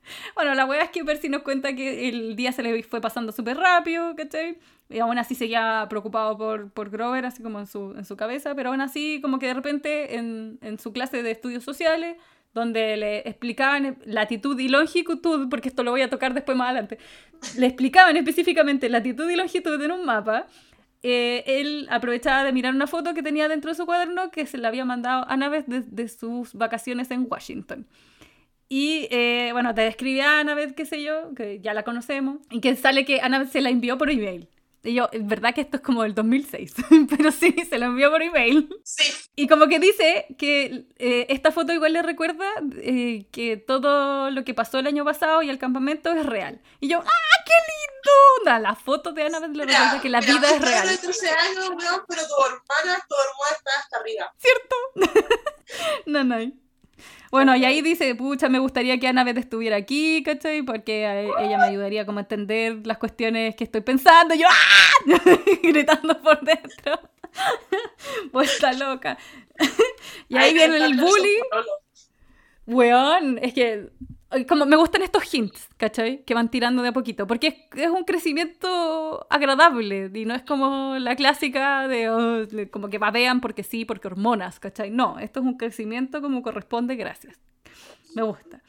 Speaker 2: *laughs*
Speaker 1: Bueno, la wea es que Percy nos cuenta que el día se le fue pasando súper rápido, ¿cachai? Y aún así seguía preocupado por, por Grover, así como en su, en su cabeza, pero aún así como que de repente en, en su clase de estudios sociales, donde le explicaban latitud y longitud, porque esto lo voy a tocar después más adelante, le explicaban específicamente latitud y longitud en un mapa, eh, él aprovechaba de mirar una foto que tenía dentro de su cuaderno que se le había mandado a Annabeth de, de sus vacaciones en Washington. Y eh, bueno, te describía a Annabeth, qué sé yo, que ya la conocemos, y que sale que Annabeth se la envió por email. Y yo, es verdad que esto es como del 2006, *laughs* pero sí, se la envió por email.
Speaker 2: Sí.
Speaker 1: Y como que dice que eh, esta foto igual le recuerda eh, que todo lo que pasó el año pasado y el campamento es real. Y yo, ¡ah, qué lindo! La foto de Annabeth le
Speaker 2: Mira,
Speaker 1: recuerda que la
Speaker 2: mira,
Speaker 1: vida es real.
Speaker 2: tienes 13 años, weón, pero tu hermana, tu hermana está hasta arriba. *laughs*
Speaker 1: No, no. Bueno, y ahí dice, pucha, me gustaría que Annabeth estuviera aquí, ¿cachai? Porque a- ella me ayudaría como a entender las cuestiones que estoy pensando. Y yo, ¡ah! *laughs* Gritando por dentro. *laughs* Vuelta loca. *laughs* y ahí viene el bully. Weón, es que como me gustan estos hints, ¿cachai? Que van tirando de a poquito, porque es, un crecimiento agradable y no es como la clásica de oh, como que babean porque sí, porque hormonas, ¿cachai? No, esto es un crecimiento como corresponde, gracias. Me gusta.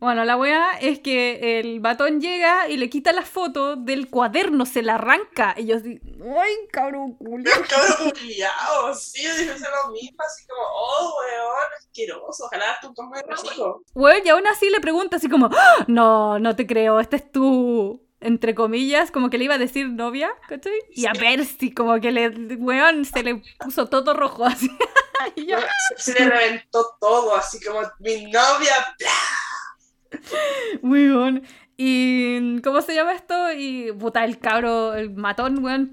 Speaker 1: Bueno, la weá es que el batón llega y le quita la foto del cuaderno, se la arranca. Y yo así, ¡ay, cabrón, culo!
Speaker 2: Pero cabrón culiao, sí, yo dije lo mismo, así como, oh, weón, asqueroso, ojalá toque de rico.
Speaker 1: Weón, y aún así le pregunta así como, "Ah, no, no te creo, este es tu, entre comillas, como que le iba a decir novia, ¿cachai? Y a. Percy, como que le, weón, se le puso todo rojo así. *laughs* Y yo,
Speaker 2: Se, se le reventó todo, así como mi novia, bla.
Speaker 1: Weón. Y, ¿cómo se llama esto? Y, puta, el cabro, el matón, weón,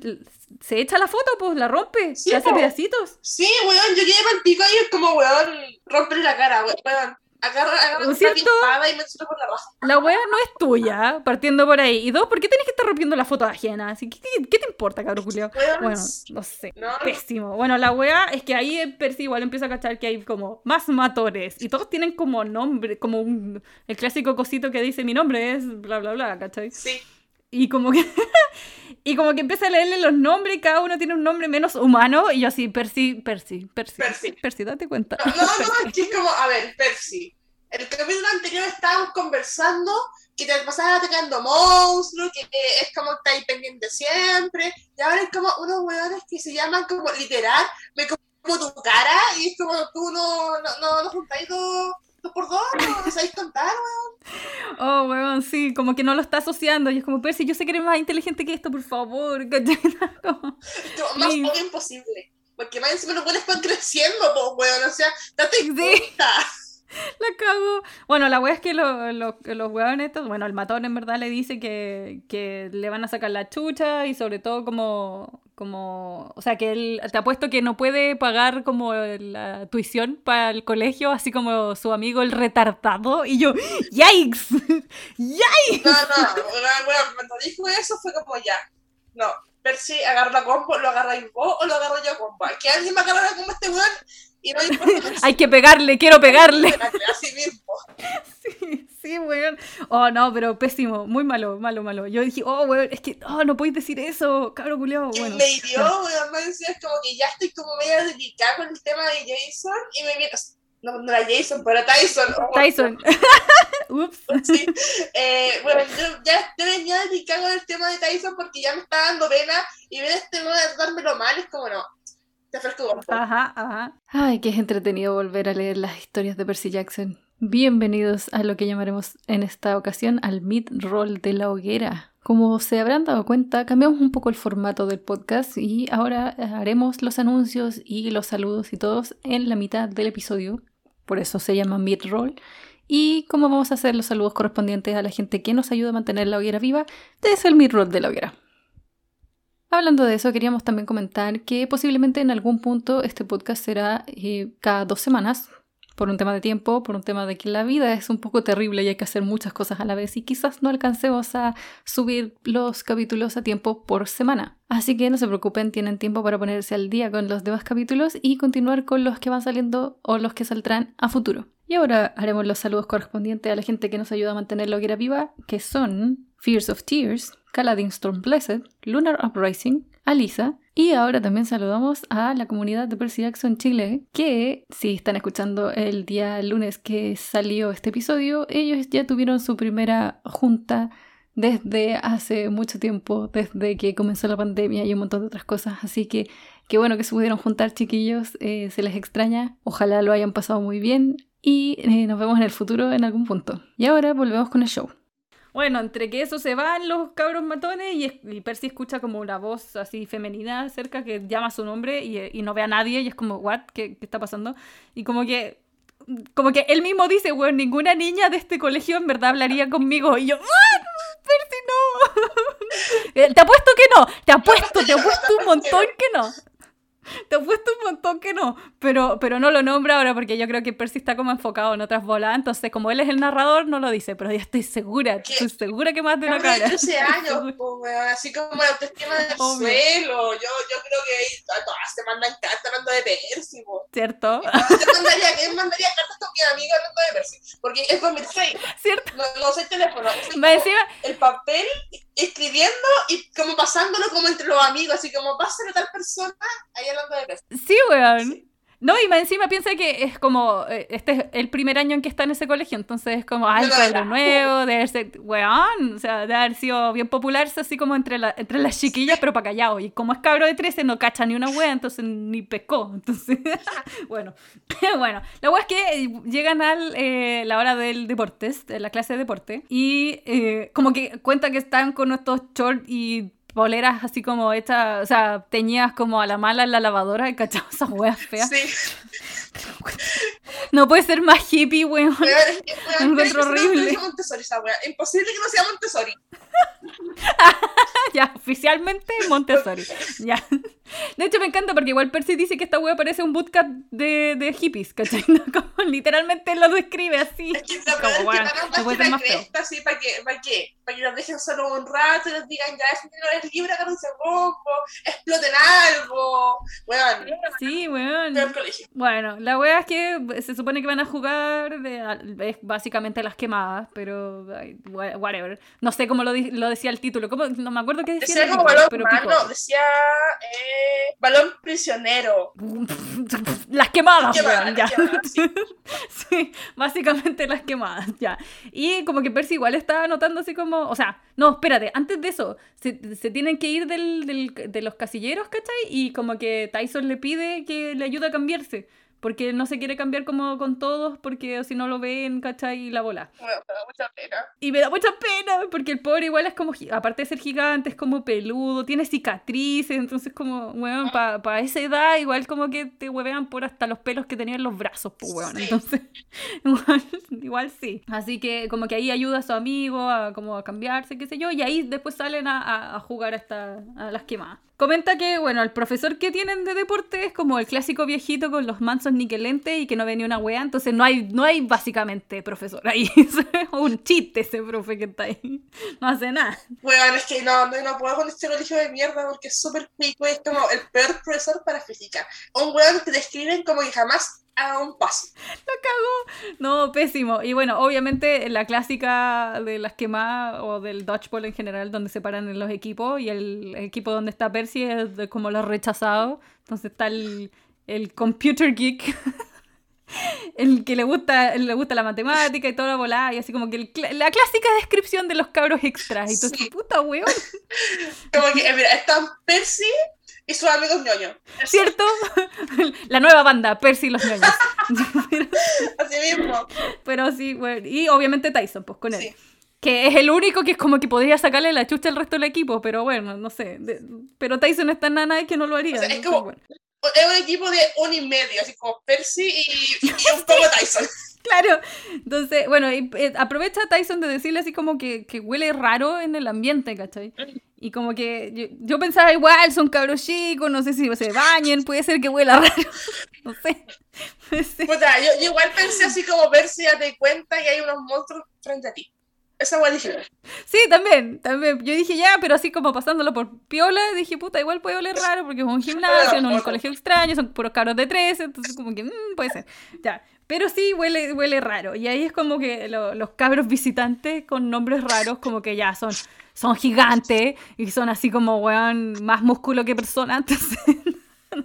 Speaker 1: se echa la foto, pues, la rompe,
Speaker 2: Sí,
Speaker 1: se hace pedacitos.
Speaker 2: Sí, weón, yo quedé mal pico y es como, weón, romperle la cara, weón. Agarra, agarra
Speaker 1: ¿No
Speaker 2: una
Speaker 1: es cierto?
Speaker 2: espada y me por la raja.
Speaker 1: La wea no es tuya, partiendo por ahí. Y dos, ¿por qué tenés que estar rompiendo la foto ajena? Así, ¿qué, qué, qué te importa, culiao?
Speaker 2: Weón,
Speaker 1: Bueno, no sé.
Speaker 2: no,
Speaker 1: Pésimo. Bueno, la wea es que ahí Percy igual empieza a cachar que hay como más matones. Y todos tienen como nombre, como un, el clásico cosito que dice mi nombre es bla bla bla, ¿cachai?
Speaker 2: sí.
Speaker 1: Y como que *laughs* y como que empieza a leerle los nombres y cada uno tiene un nombre menos humano y yo así, Percy, Percy, Percy,
Speaker 2: Percy.
Speaker 1: Percy, date cuenta.
Speaker 2: No, no, no, es como, a ver, Percy. El capítulo anterior estábamos conversando que te pasaba atacando monstruos, que es como que está ahí pendiente siempre, y ahora es como unos hueones que se llaman como literal, me como tu cara, y es como tú no, no, no, no juntáis dos, dos por dos, no sabéis contar, weón.
Speaker 1: Oh, weón, sí, como que no lo está asociando y es como, Percy, yo sé que eres más inteligente que esto, por favor. *laughs* Como-
Speaker 2: Como, más obvio imposible. Porque más encima los buenos van creciendo, pues, weón, o sea, date
Speaker 1: Sí.
Speaker 2: cuenta. *laughs*
Speaker 1: La cago. Bueno, la wea es que lo- lo- los weones estos, bueno, el matón en verdad le dice que, que le van a sacar la chucha y sobre todo como, como, o sea, que él, te apuesto que no puede pagar como la tuición para el colegio, así como su amigo el retardado. Y yo, ¡yikes! *laughs* ¡Yikes!
Speaker 2: No, no, cuando dijo eso fue como ya. No, Percy agarra la combo, lo agarráis vos o lo agarro yo a combo. Que alguien me agarra la combo a este weón y no importa. *laughs*
Speaker 1: Hay que pegarle, quiero pegarle. *laughs*
Speaker 2: espérate, Así mismo.
Speaker 1: Sí, sí, weón. Oh, no, pero pésimo, muy malo, malo, malo. Yo dije, oh, weón, es que, oh, no podéis decir eso, cabro culiao. Bueno,
Speaker 2: me hirió, weón, más encima es como que ya estoy como medio delicada con el tema de Jason y me viene. No, no era Jason, pero era Tyson. oh,
Speaker 1: Tyson. *laughs* Ups.
Speaker 2: Sí. Eh, bueno, yo ya yo venía delicada con el tema de Tyson porque ya me está dando pena y ver este weón a tratármelo mal es como no. Te ofrezco.
Speaker 1: Ajá, ajá. Ay, qué es entretenido volver a leer las historias de Percy Jackson. Bienvenidos a lo que llamaremos en esta ocasión al mid-roll de la hoguera. Como se habrán dado cuenta, cambiamos un poco el formato del podcast y ahora haremos los anuncios y los saludos y todos en la mitad del episodio. Por eso se llama mid-roll. Y como vamos a hacer los saludos correspondientes a la gente que nos ayuda a mantener la hoguera viva, es el mid-roll de la hoguera. Hablando de eso, queríamos también comentar que posiblemente en algún punto este podcast será eh, cada dos semanas, por un tema de tiempo, por un tema de que la vida es un poco terrible y hay que hacer muchas cosas a la vez y quizás no alcancemos a subir los capítulos a tiempo por semana. Así que no se preocupen, tienen tiempo para ponerse al día con los demás capítulos y continuar con los que van saliendo o los que saldrán a futuro. Y ahora haremos los saludos correspondientes a la gente que nos ayuda a mantener la hoguera viva, que son Fears of Tears, Caladin Storm Blessed, Lunar Uprising, Alisa, y ahora también saludamos a la comunidad de Percy Jackson Chile, que si están escuchando el día lunes que salió este episodio, ellos ya tuvieron su primera junta desde hace mucho tiempo, desde que comenzó la pandemia y un montón de otras cosas. Así que qué bueno que se pudieron juntar, chiquillos. eh, se les extraña. Ojalá lo hayan pasado muy bien y eh, nos vemos en el futuro en algún punto. Y ahora volvemos con el show. Bueno, entre que eso se van los cabros matones y, Percy escucha como una voz así femenina cerca que llama su nombre y, y no ve a nadie y es como, ¿what? ¿Qué, está pasando? Y como que como que él mismo dice, weón, ninguna niña de este colegio en verdad hablaría conmigo. Y yo, ¡ah! Percy, no. *laughs* Eh, te apuesto que no, te apuesto, te apuesto un montón que no. *laughs* Te apuesto un montón que no, pero, pero no lo nombra ahora porque yo creo que Percy está como enfocado en otras bolas, entonces como él es el narrador no lo dice, pero ya estoy segura,
Speaker 2: ¿Qué?
Speaker 1: estoy segura que más de una cara.
Speaker 2: 13 años, pues, así como la autoestima del
Speaker 1: Obvio.
Speaker 2: suelo. Yo, yo creo que ahí todas se mandan cartas hablando de Percy.
Speaker 1: ¿Cierto?
Speaker 2: Te mandaría, ¿quién mandaría cartas con mi amigo hablando de Percy? Porque es por mi rey.
Speaker 1: ¿Cierto?
Speaker 2: No, no sé el teléfono. como
Speaker 1: encima,
Speaker 2: el papel escribiendo y como pasándolo como entre los amigos, así como pásalo a tal persona ahí hablando de.
Speaker 1: Sí, weón. No, y más encima piensa que es como, eh, este es el primer año en que está en ese colegio, entonces es como, ay,
Speaker 2: No, no, no.
Speaker 1: nuevo, de haber ser, weón, o sea, de haber sido bien popular, así como entre, la, entre las chiquillas, pero para callado. Y como es cabro de 13, no cacha ni una wea, entonces ni pescó. Entonces, *laughs* bueno, *laughs* bueno, la wea es que llegan a la hora del deportes, de la clase de deporte, y eh, como que cuenta que están con estos shorts y poleras así como hechas, o sea, teñidas como a la mala en la lavadora, y cachado esas weas feas.
Speaker 2: Sí, *laughs* *laughs*
Speaker 1: No puede ser más hippie, weón.
Speaker 2: weón, weón,
Speaker 1: Encuentro horrible.
Speaker 2: colegio Montessori esa wea. Imposible que no sea Montessori. *laughs*
Speaker 1: ya, oficialmente Montessori. Ya. De hecho, me encanta porque igual Percy dice que esta wea parece un bootcamp de, de hippies, ¿cachai? *laughs* No, como literalmente lo describe así.
Speaker 2: Es que la
Speaker 1: Como,
Speaker 2: a
Speaker 1: no puede ser más feo.
Speaker 2: así para que, para que, para que los dejen solo un rato y les digan ya es no es libre, agárrense bombo, exploten algo. Weón,
Speaker 1: Sí, weón. Bueno, la wea es que se supone que van a jugar, de, es básicamente las quemadas, pero whatever. No sé cómo lo, lo decía el título, ¿Cómo? no me acuerdo qué decía.
Speaker 2: Decía como balón, pero decía eh, balón prisionero. *laughs*
Speaker 1: las quemadas, ya. *laughs* sí. básicamente las quemadas, ya. Y como que Percy igual está notando así como, o sea, no, espérate, antes de eso, se, se tienen que ir del, del, de los casilleros, ¿cachai? Y como que Tyson le pide que le ayude a cambiarse porque no se quiere cambiar como con todos, porque si no lo ven, ¿cachai? Y la bola.
Speaker 2: me da mucha pena.
Speaker 1: Y me da mucha pena, porque el pobre igual es como, aparte de ser gigante, es como peludo, tiene cicatrices, entonces como, bueno, para pa esa edad igual como que te huevean por hasta los pelos que tenían los brazos, pues, weón. Entonces, *laughs* igual, sí. Así que como que ahí ayuda a su amigo a como a cambiarse, qué sé yo, y ahí después salen a, a, jugar a las quemadas. Comenta que, bueno, el profesor que tienen de deporte es como el clásico viejito con los mansos niquelentes y que no venía una wea, entonces no hay, no hay básicamente profesor ahí. *laughs* es un chiste ese profe que está ahí. No hace nada.
Speaker 2: Bueno, es que no, no, no puedo con este colegio de mierda porque es súper pico es como el peor profesor para física. Un weón que describen como que jamás a un paso.
Speaker 1: Lo cagó. No, pésimo. Y bueno, obviamente la clásica de las quemadas o del dodgeball en general, donde se paran en los equipos y el equipo donde está Percy es como los rechazados. Entonces está el, el computer geek. *laughs* el que le gusta, le gusta la matemática y toda la volada, y así como que la clásica descripción de los cabros extras. Y tú, puta weón. *laughs*
Speaker 2: como que, mira, están Percy, y sus amigos ñoños.
Speaker 1: ¿Cierto? *laughs* La nueva banda, Percy y los ñoños. *laughs*
Speaker 2: Así mismo.
Speaker 1: Pero sí, bueno, y obviamente Tyson, pues con él. Que es el único que es como que podría sacarle la chucha al resto del equipo, pero bueno, no sé. pero Tyson es tan nana que no lo haría.
Speaker 2: es como. Es un equipo de un y medio, así como Percy y, y un poco *laughs* Tyson.
Speaker 1: Claro, entonces, bueno, y, eh, aprovecha Tyson de decirle así como que, que, huele raro en el ambiente, ¿cachai? Y como que yo, pensaba igual, son cabros chicos, no sé si se bañen, puede ser que huela *laughs* raro, no sé.
Speaker 2: Puta, yo, igual pensé así como ver si ya te cuenta que hay unos monstruos frente a ti. Esa igual dije.
Speaker 1: Sí, también, también. Yo dije ya, pero así como pasándolo por piola, dije, puta, igual puede oler raro porque es un gimnasio, no es un colegio extraño, son puros cabros de 13, entonces como que, mmm, puede ser. Ya. Pero sí huele, huele raro. Y ahí es como que los cabros visitantes con nombres raros, como que ya son, son gigantes y son así como, weón, más músculo que persona. *laughs* Entonces,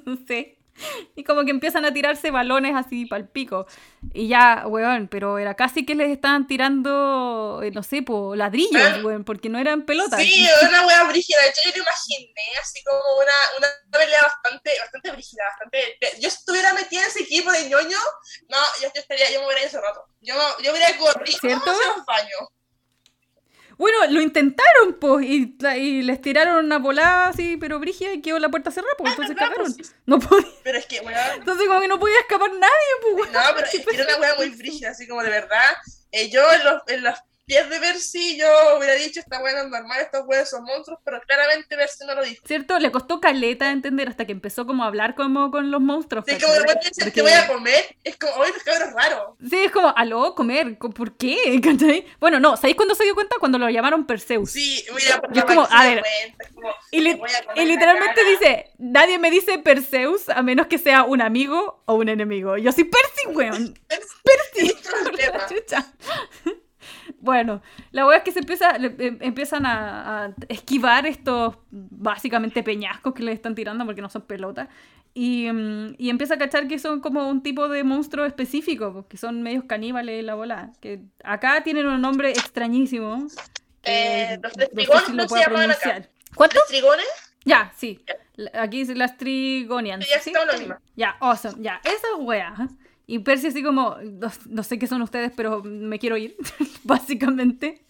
Speaker 1: no sé. *laughs* Y como que empiezan a tirarse balones así pal pico. Y ya, weón, pero era casi que les estaban tirando, eh, no sé, po, ladrillos, ah. weón, porque no eran pelotas.
Speaker 2: Sí, una weá brígida. De hecho, yo lo imaginé así como una, una pelea bastante, bastante brígida, bastante. Yo estuviera metida en ese equipo de ñoño, no, yo, estaría, yo me hubiera ido hace rato. Yo, yo hubiera corrido
Speaker 1: ¿Cierto?
Speaker 2: hacia un baño.
Speaker 1: Bueno, lo intentaron, pues, y, y, les tiraron una volada así, pero brígida, y quedó la puerta cerrada, pues, entonces cagaron. Pues, no podía.
Speaker 2: Pero es que, bueno.
Speaker 1: Entonces, como que no podía escapar nadie, pues,
Speaker 2: No, pero era una wea muy brígida, así como de verdad. Eh, yo en los, en los pies de Percy yo hubiera dicho, esta buena es normal, estos huevos son monstruos, pero claramente Percy no lo dijo.
Speaker 1: ¿Cierto? Le costó caleta entender hasta que empezó como a hablar como con los monstruos.
Speaker 2: Sí, como de repente dice, que voy a comer, es como, oye, los cabros raro.
Speaker 1: Sí, es como, aló, comer, ¿por qué? *laughs* Bueno, no, ¿sabéis cuándo se dio cuenta? Cuando lo llamaron Perseus.
Speaker 2: Sí, mira,
Speaker 1: como, a ver, y, y, literalmente dice, nadie me dice Perseus a menos que sea un amigo o un enemigo. Yo soy Percy, weón. *laughs* Percy. Percy. *laughs* Bueno, la verdad es que se empieza, em, empiezan a, esquivar estos básicamente peñascos que les están tirando porque no son pelotas. Y, mm, y, empieza a cachar que son como un tipo de monstruo específico, pues, que son medios caníbales la bola. Que acá tienen un nombre extrañísimo.
Speaker 2: Eh, los trigones no, se llaman acá.
Speaker 1: ¿Cuántos?
Speaker 2: trigones?
Speaker 1: Ya, sí. Aquí es las trigonians.
Speaker 2: Ya, ¿sí?
Speaker 1: ya, awesome. Ya, esa wea y Percy así como, no, sé qué son ustedes, pero me quiero ir, *laughs* básicamente.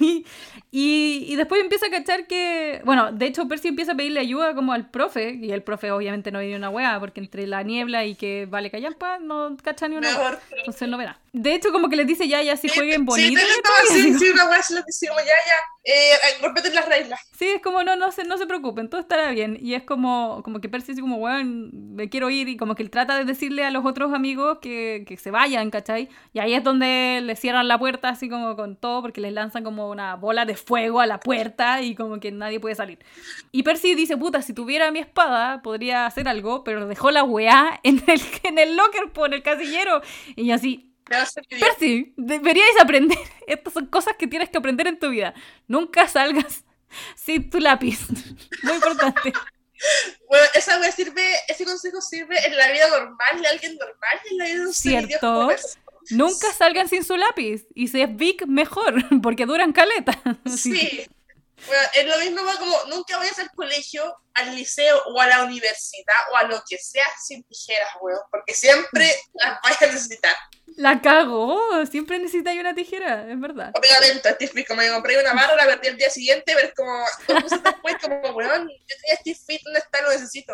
Speaker 1: Y, y, después empieza a cachar que, bueno, de hecho Percy empieza a pedirle ayuda como al profe, y el profe obviamente no viene una weá, porque entre la niebla y que vale callampa, no cacha ni una Entonces no verá. De hecho, como que les dice ya, ya, si jueguen bonito. *laughs*
Speaker 2: Sí, sí, sí, una weá se les dice como ya, ya, eh, respeten las reglas.
Speaker 1: Sí, es como, no, no se, no se preocupen, todo estará bien. Y es como, como que Percy dice como, weón, me quiero ir. Y como que él trata de decirle a los otros amigos que, que se vayan, ¿cachai? Y ahí es donde le cierran la puerta así como con todo, porque les lanzan como una bola de fuego a la puerta y como que nadie puede salir. Y Percy dice, puta, si tuviera mi espada, podría hacer algo, pero dejó la weá en el, en el locker, por el casillero. Y así, Percy, deberíais aprender. *laughs* Estas son cosas que tienes que aprender en tu vida. Nunca salgas *laughs* sin tu lápiz. *laughs* Muy importante.
Speaker 2: Bueno, esa weá sirve, ese consejo sirve en la vida normal de alguien normal y en la vida de un
Speaker 1: Cierto. Nunca salgan sin su lápiz. Y si es Vic, mejor, porque duran caleta.
Speaker 2: Sí. Bueno, es lo mismo como nunca vayas al colegio, al liceo o a la universidad o a lo que sea sin tijeras, weón, porque siempre las vais a necesitar.
Speaker 1: La cago. Siempre necesitáis una tijera, es verdad.
Speaker 2: O pegamento, es típico, me compré una barra, la perdí el día siguiente, pero es como dos después, como, weón, yo tenía Steve Fit, ¿dónde está? Lo necesito.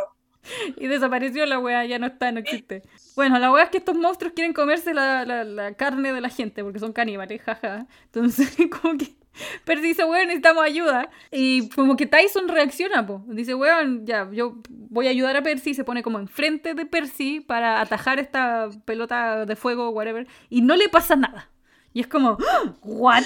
Speaker 1: Y desapareció la wea, ya no está, no existe. Bueno, la wea es que estos monstruos quieren comerse la, la- la carne de la gente porque son caníbales, jaja. Entonces, *laughs* como que *laughs* Percy dice, weón, necesitamos ayuda. Y como que Tyson reacciona, po. Dice, weón, ya, yo voy a ayudar a Percy. Se pone como enfrente de Percy para atajar esta pelota de fuego, whatever. Y no le pasa nada. Y es como, "¡Ah! ¿what?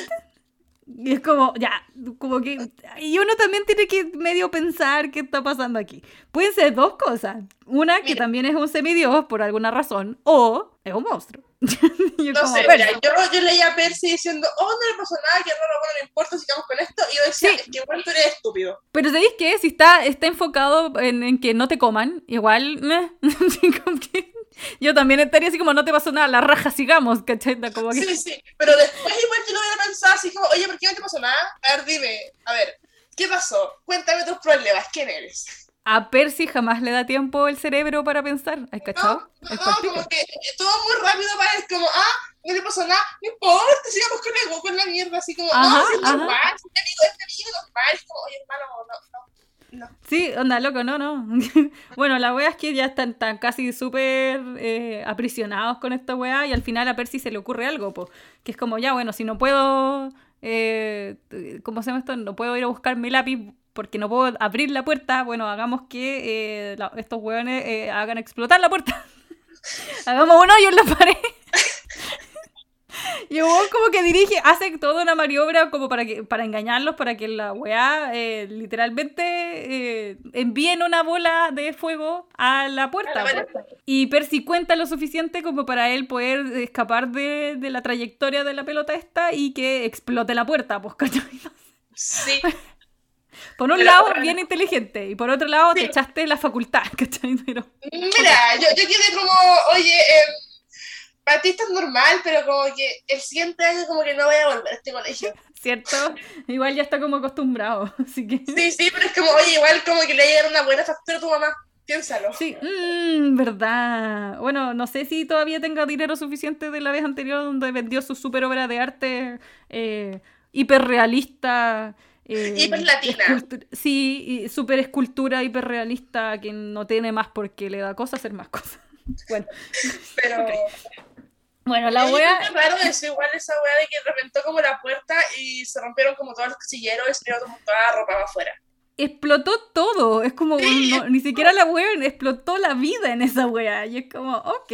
Speaker 1: Y es como, ya, como que... Y uno también tiene que medio pensar qué está pasando aquí. Pueden ser dos cosas. Una, que
Speaker 2: Mira.
Speaker 1: también es un semidios por alguna razón, o es un monstruo. *laughs* Y es
Speaker 2: No
Speaker 1: como,
Speaker 2: sé, yo, yo leía a Percy diciendo, oh, no le pasó nada, que raro, bueno, no importa, sigamos con esto. Y yo decía,
Speaker 1: Sí.
Speaker 2: es que igual tú eres estúpido.
Speaker 1: Pero ¿sabéis qué? Si está, está enfocado en, en que no te coman, igual... *laughs* que yo también estaría así como, no te pasó nada, la raja, sigamos, ¿cachai? Como que...
Speaker 2: Sí, sí, pero después igual yo lo hubiera pensado así como, oye, ¿por qué no te pasó nada? A ver, dime, a ver, ¿qué pasó? Cuéntame tus problemas, ¿quién eres?
Speaker 1: A Percy jamás le da tiempo el cerebro para pensar. ¿Has cachado?
Speaker 2: No,
Speaker 1: Es
Speaker 2: no, como que todo muy rápido para él, como, ah, no le pasó nada, no importa, sigamos con el con la mierda, así como,
Speaker 1: Ajá,
Speaker 2: no, si es normal, si mi amigo es mi amigo, normal, es como, oye, hermano, no, no. No.
Speaker 1: Sí, onda, loco, no, no. *laughs* bueno, la wea es que ya están, están casi súper eh, aprisionados con esta wea y al final a Percy se le ocurre algo, po, que es como, ya, bueno, si no puedo, eh, ¿cómo se llama esto? No puedo ir a buscar mi lápiz porque no puedo abrir la puerta, bueno, hagamos que eh, la- estos weones eh, hagan explotar la puerta. *laughs* hagamos un hoyo en la pared. *laughs* Y weón como que dirige, hace toda una maniobra como para que para engañarlos, para que la weá eh, literalmente envíen una bola de fuego a la puerta.
Speaker 2: A la
Speaker 1: po. Y Percy cuenta lo suficiente como para él poder escapar de, de la trayectoria de la pelota esta y que explote la puerta, pues, ¿cachai?
Speaker 2: Sí, *laughs*
Speaker 1: Por un
Speaker 2: Pero-
Speaker 1: lado, bien inteligente, y por otro lado, te echaste la facultad, *laughs* ¿cachai? Pero,
Speaker 2: mira, yo, yo quedé como, oye, eh, para ti esto es normal, pero como que el siguiente año como que no voy a volver a este colegio. *laughs*
Speaker 1: ¿cierto? Igual ya está como acostumbrado, *laughs* así que...
Speaker 2: Sí, sí, pero es como, oye, igual como que le llega una buena factura a tu mamá, piénsalo.
Speaker 1: Sí, mmm, verdad. Bueno, no sé si todavía tenga dinero suficiente de la vez anterior donde vendió su super obra de arte eh, hiperrealista. Eh,
Speaker 2: Hiperlatina.
Speaker 1: escultu- Sí, y super escultura hiperrealista que no tiene más porque le da cosa hacer más cosas. *laughs* Bueno,
Speaker 2: Pero... *laughs*
Speaker 1: bueno la wea...
Speaker 2: Es raro eso, igual esa wea de que reventó como la puerta y se rompieron como todos los casilleros y se dio como toda la ropa para afuera.
Speaker 1: explotó todo. Es como,
Speaker 2: Sí.
Speaker 1: no- ni siquiera la wea explotó la vida en esa wea. Y es como, ok,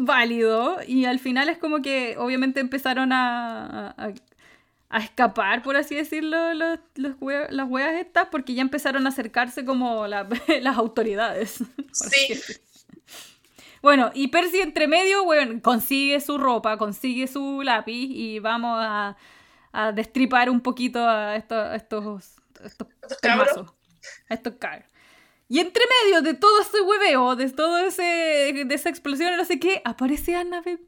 Speaker 1: válido. Y al final es como que obviamente empezaron a, a, a escapar, por así decirlo, los, los wea- las weas estas, porque ya empezaron a acercarse como la- *laughs* las autoridades. *laughs*
Speaker 2: Sí.
Speaker 1: Bueno, y Percy entre medio, bueno, consigue su ropa, consigue su lápiz y vamos a, a destripar un poquito a estos, a estos, a estos pelmazos, a estos cabros. Y entre medio de todo ese hueveo, de todo ese, de esa explosión, no sé qué, aparece Annabeth.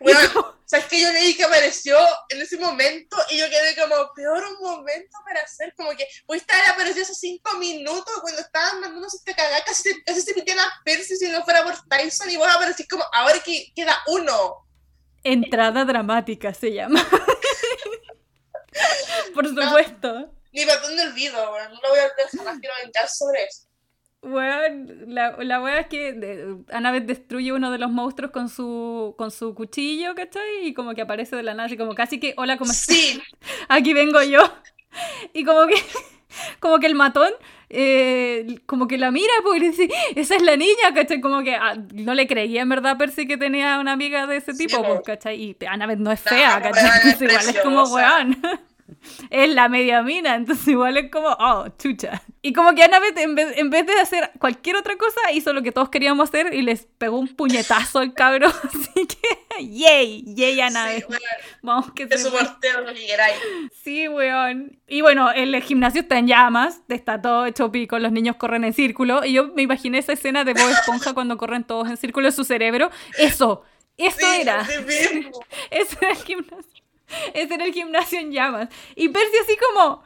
Speaker 2: Bueno, *laughs* ¿sabes que Yo leí que apareció en ese momento y yo quedé como, peor un momento para hacer, como que, pudiste haber aparecido hace cinco minutos cuando estaban mandándose esta cagada, casi, se- casi se metían a Percy si no fuera por Tyson y vos aparecís como, ahora que queda uno.
Speaker 1: Entrada dramática se llama. *laughs* Por supuesto.
Speaker 2: Ni perdón de olvido, bueno, no lo voy a olvidar jamás, quiero vengar sobre eso.
Speaker 1: Bueno, la, la wea es que Annabeth destruye uno de los monstruos con su, con su cuchillo, ¿cachai? Y como que aparece de la nada, así como casi que, hola, ¿cómo estás?
Speaker 2: Sí, *laughs*
Speaker 1: Aquí vengo yo. Y como que, *laughs* como que el matón, eh, como que la mira, porque dice, esa es la niña, ¿cachai? Como que ah, no le creía en verdad Percy que tenía una amiga de ese
Speaker 2: Sí,
Speaker 1: tipo,
Speaker 2: po.
Speaker 1: pues, ¿cachai? Y Annabeth no es
Speaker 2: No,
Speaker 1: fea,
Speaker 2: pues,
Speaker 1: ¿cachai?
Speaker 2: es *laughs*
Speaker 1: igual es como, weón. Es la media mina, entonces igual es como, oh, chucha. Y como que Annabeth, en vez, en vez de hacer cualquier otra cosa, hizo lo que todos queríamos hacer y les pegó un puñetazo al cabro. *laughs* Así que, yay, yay, Annabeth.
Speaker 2: sí,
Speaker 1: Vamos que
Speaker 2: lo que queráis.
Speaker 1: Sí, weón. Y bueno, el gimnasio está en llamas, está todo hecho pico, los niños corren en círculo. Y yo me imaginé esa escena de Bob Esponja cuando corren todos en círculo en su cerebro. Eso, eso
Speaker 2: Sí,
Speaker 1: era. *laughs* Ese era el gimnasio. *laughs* Ese era el gimnasio en llamas. Y Percy así como,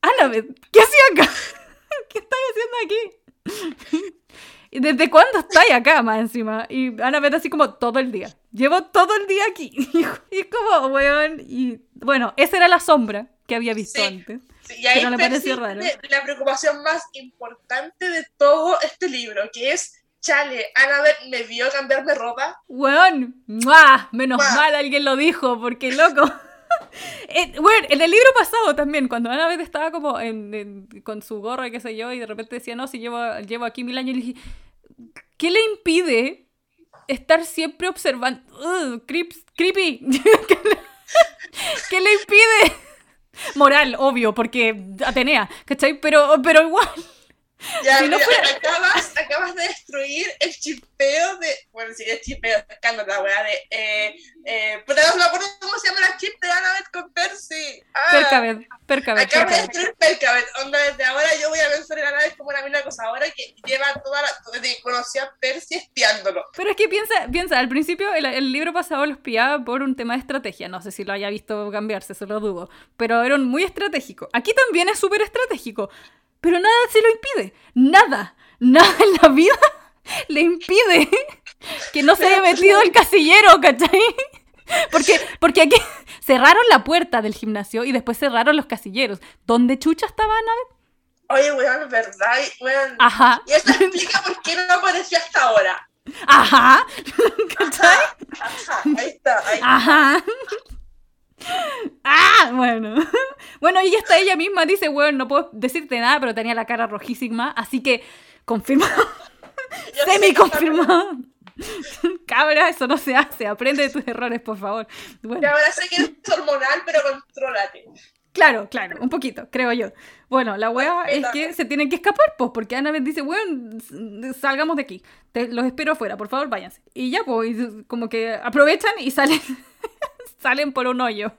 Speaker 1: Annabeth, ¿qué hacía acá? *laughs* ¿Qué estás haciendo aquí? *laughs* ¿Y desde cuándo estáis acá, más encima? Y Annabeth así como todo el día. Llevo todo el día aquí. Y es como, weón. Y bueno, esa era la sombra que había visto
Speaker 2: Sí.
Speaker 1: antes.
Speaker 2: Sí, y ahí
Speaker 1: Pero le pareció raro.
Speaker 2: la preocupación más importante de todo este libro, que es, chale, Annabeth me vio cambiarme ropa.
Speaker 1: Weón, ¡mua! menos
Speaker 2: ¡Mua!
Speaker 1: mal alguien lo dijo, porque loco. *laughs* Eh, Bueno, en el libro pasado también, cuando Annabeth estaba como en- en- con su gorra y qué sé yo, y de repente decía, no, si llevo, llevo aquí mil años, y le dije, ¿qué le impide estar siempre observando? Ugh, creeps- creepy. *laughs* ¿Qué le- ¿Qué le impide? Moral, obvio, porque Atenea, ¿cachai? Pero, pero igual.
Speaker 2: Ya,
Speaker 1: Si no
Speaker 2: mira,
Speaker 1: fuera-
Speaker 2: acabas, acabas de destruir el chipeo de. Bueno, sí, el chipeo, escándalo, la weá de. Eh, eh, pero no me acuerdo cómo se llama la chip de Annabeth con Percy. Ah,
Speaker 1: Percabeth, Percabeth,
Speaker 2: Acabas de destruir Percabeth. Onda, desde ahora yo voy a pensar en Annabeth como una mina acosadora que lleva toda la. Desde que conoció a Percy espiándolo.
Speaker 1: Pero es que piensa, piensa, al principio el, el libro pasado lo espiaba por un tema de estrategia. No sé si lo haya visto cambiarse, se lo dudo. Pero era muy estratégico. Aquí también es súper estratégico. Pero nada se lo impide. Nada. Nada en la vida *laughs* le impide que no se haya metido el casillero, ¿cachai? *laughs* Porque, porque aquí *laughs* cerraron la puerta del gimnasio y después cerraron los casilleros. ¿Dónde chucha estaba Annabeth?
Speaker 2: Oye, weón, verdad. weón,
Speaker 1: Ajá.
Speaker 2: Y eso explica por qué no apareció hasta ahora.
Speaker 1: Ajá. ¿Cachai?
Speaker 2: Ajá, ahí está. Ahí está.
Speaker 1: Ajá. Ah, bueno. *laughs* Bueno, y está ella misma, dice, bueno, no puedo decirte nada, pero tenía la cara rojísima, así que confirmado, semi confirmado. Cabra, eso no se hace, aprende de tus errores, por favor.
Speaker 2: Y
Speaker 1: Bueno,
Speaker 2: ahora sé que eres hormonal, pero contrólate.
Speaker 1: claro, claro, un poquito, creo yo. Bueno, la wea es que se tienen que escapar, pues, porque Annabeth dice, bueno, salgamos de aquí, Te- los espero afuera, por favor, váyanse. Y ya, pues, y como que aprovechan y salen, *laughs* salen por un hoyo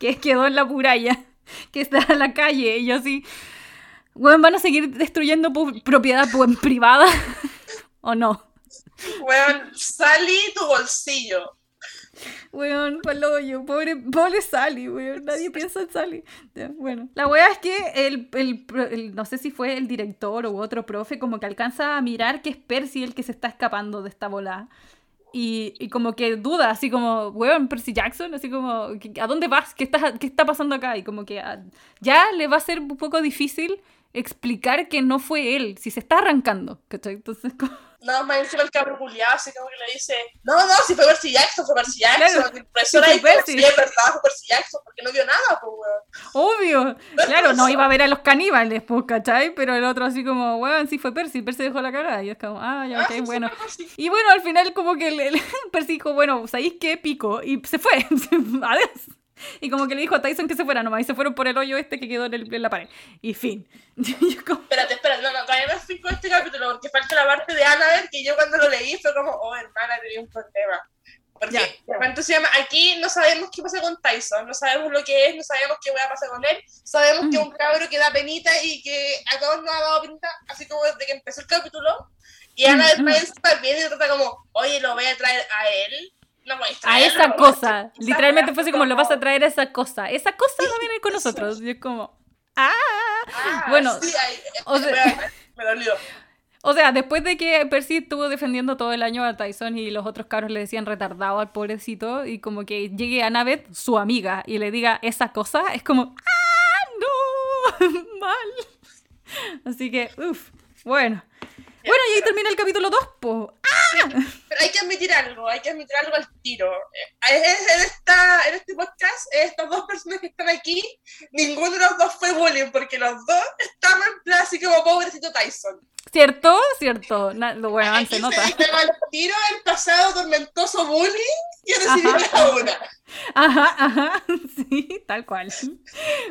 Speaker 1: que quedó en la muralla, que está en la calle, y yo así, bueno, van a seguir destruyendo propiedad privada, *laughs* ¿o no?
Speaker 2: Weón, salí tu bolsillo.
Speaker 1: Weón, pa'l hoyo, pobre, pobre Sally, weón, nadie piensa en Sally. Ya, bueno, la wea es que el, el el- no sé si fue el director u otro profe, como que alcanza a mirar que es Percy el que se está escapando de esta bola. Y, y como que duda, así como, weón, Percy Jackson, así como, ¿qué- ¿a dónde vas? ¿Qué qué está pasando acá? Y como que ah, ya le va a ser un poco difícil explicar que no fue él, si se está arrancando, ¿cachai? Entonces, *laughs* como-
Speaker 2: No, más encima el cabro culiado, así como que le dice, no, no, si fue Percy Jackson, fue Percy Jackson.
Speaker 1: Claro,
Speaker 2: el profesor ahí sí, es verdad, fue Percy Jackson, porque no vio nada, pues, weón.
Speaker 1: Obvio, claro, no iba a ver a los caníbales, pues, ¿cachai? Pero el otro así como, weón, sí fue Percy, Percy dejó la cara y es como, ah, ya,
Speaker 2: Ah,
Speaker 1: ok, bueno. Y bueno, al final como que el, el *laughs* Percy dijo, bueno, ¿sabéis qué? Pico. Y se fue, *laughs* adiós. Y como que le dijo a Tyson que se fuera nomás y se fueron por el hoyo este que quedó en, el- en la pared. Y fin. *laughs* Como,
Speaker 2: Espérate, espérate, no, no, todavía me explico este capítulo, porque falta la parte de Annabelle, que yo cuando lo leí fue como, oh, hermana, tenía un problema. Porque. ¿cuánto se llama? Aquí no sabemos qué pasa con Tyson, no sabemos lo que es, no sabemos qué va a pasar con él, sabemos que es un cabro que da penita y que a todos nos ha dado penita, así como desde que empezó el capítulo. Y Annabelle
Speaker 1: Mm, mm.
Speaker 2: Pence también y trata como, oye, lo voy a traer a él. Voy a
Speaker 1: esa cosa. Literalmente fue así como, lo vas a traer a esa cosa. Esa cosa va a venir con nosotros. Y es como, ah.
Speaker 2: ah,
Speaker 1: Bueno,
Speaker 2: sí, ahí,
Speaker 1: o sea-
Speaker 2: me, me dolió.
Speaker 1: O sea, después de que Percy estuvo defendiendo todo el año a Tyson y los otros cabros le decían retardado al pobrecito y como que llegue Annabeth, su amiga, y le diga esa cosa, es como, ¡ah, no! *laughs* Mal. Así que, uff, Bueno. Bueno, y ahí termina el capítulo 2, po. ¡Ah!
Speaker 2: Pero hay que admitir algo, hay que admitir algo al tiro. Eh, En, esta, en este podcast, estas dos personas que están aquí, ninguno de los dos fue bullying, porque los dos estaban en plan así como pobrecito Tyson.
Speaker 1: ¿Cierto? ¿Cierto? Lo bueno,
Speaker 2: Aquí
Speaker 1: se nota.
Speaker 2: se al tiro el pasado tormentoso bullying y recibí la una.
Speaker 1: Ajá, ajá, *laughs* sí, tal cual.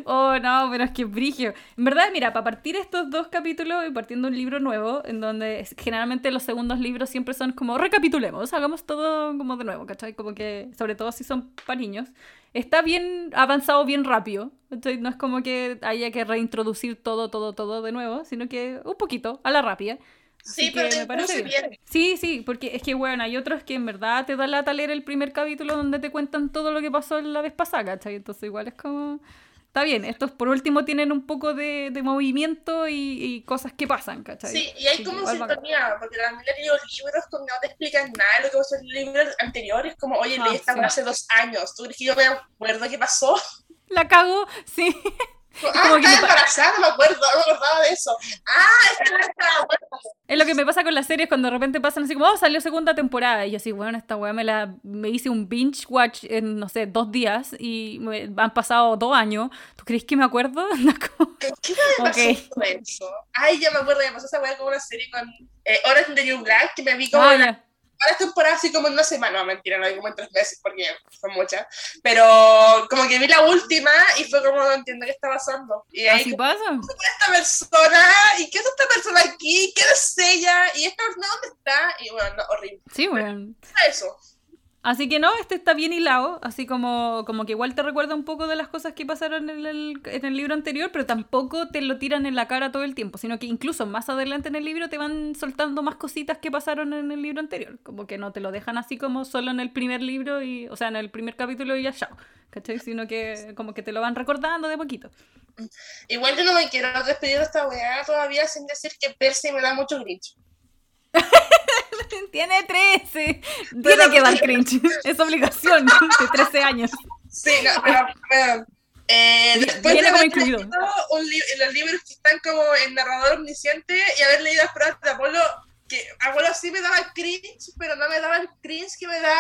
Speaker 1: Oh, no, pero es que brigio. En verdad, mira, para partir estos dos capítulos y partiendo un libro nuevo, en donde generalmente los segundos libros siempre son como recapitulemos, hagamos todo como de nuevo, ¿cachai? Como que, sobre todo si son para niños, está bien avanzado bien rápido, ¿cachai? No es como que haya que reintroducir todo, todo, todo de nuevo, sino que un poquito, a la rápida. Así
Speaker 2: Sí, pero
Speaker 1: me parece bien.
Speaker 2: bien.
Speaker 1: Sí, sí, porque es que, bueno, hay otros que en verdad te da la leer el primer capítulo donde te cuentan todo lo que pasó la vez pasada, ¿cachai? Entonces igual es como... Está bien, estos por último tienen un poco de, de movimiento y, y cosas que pasan, ¿cachai?
Speaker 2: Sí, y hay
Speaker 1: Sí,
Speaker 2: como sintonía, porque también he leído libros donde no te explican nada de lo que pasó en libros anteriores, como, oye,
Speaker 1: Ah,
Speaker 2: leí esta
Speaker 1: sí.
Speaker 2: hace dos años, ¿tú crees que yo me acuerdo qué pasó?
Speaker 1: La cago, sí.
Speaker 2: Ah,
Speaker 1: Como que
Speaker 2: estaba
Speaker 1: me pa-
Speaker 2: embarazada, no me acuerdo, no me acordaba de eso. Ah, es que no estaba muerta.
Speaker 1: Es lo que me pasa con las series cuando de repente pasan así como, oh, salió segunda temporada. Y yo así, bueno, esta weá me la me hice un binge watch en, no sé, dos días y me- han pasado dos años. ¿Tú crees que me acuerdo? *laughs* Como,
Speaker 2: ¿Qué me pasó
Speaker 1: Ok.
Speaker 2: con eso? Ay, ya me acuerdo, me pasó esa weá con una serie con eh, Orange the New Black, que me vi como
Speaker 1: Ah, ya.
Speaker 2: Varias temporadas así como en una semana, no, mentira, no, como en tres meses, porque son muchas, pero como que vi la última y fue como, no entiendo qué está pasando. Y ahí,
Speaker 1: Así pasa.
Speaker 2: esta persona? ¿Y qué es esta persona aquí? ¿Quién es ella? ¿Y esta persona dónde está? Y bueno, no, horrible.
Speaker 1: Sí, bueno.
Speaker 2: Eso.
Speaker 1: Así que no, este está bien hilado, así como, como que igual te recuerda un poco de las cosas que pasaron en el, en el libro anterior, pero tampoco te lo tiran en la cara todo el tiempo, sino que incluso más adelante en el libro te van soltando más cositas que pasaron en el libro anterior, como que no te lo dejan así como solo en el primer libro, y, o sea, en el primer capítulo y ya chao, ¿cachai? Sino que como que te lo van recordando de poquito.
Speaker 2: Igual yo no me quiero despedir de esta weá todavía sin decir que Percy me da mucho grinch. *laughs* *laughs*
Speaker 1: Tiene 13, tiene que dar *laughs* cringe, es obligación de 13 años.
Speaker 2: Sí, no, pero, pero, eh, después
Speaker 1: Viene
Speaker 2: de haber
Speaker 1: incluido.
Speaker 2: leído un li- los libros que están como en narrador omnisciente y haber leído las pruebas de Apolo, que Apolo sí me daba cringe, pero no me daba el cringe que me da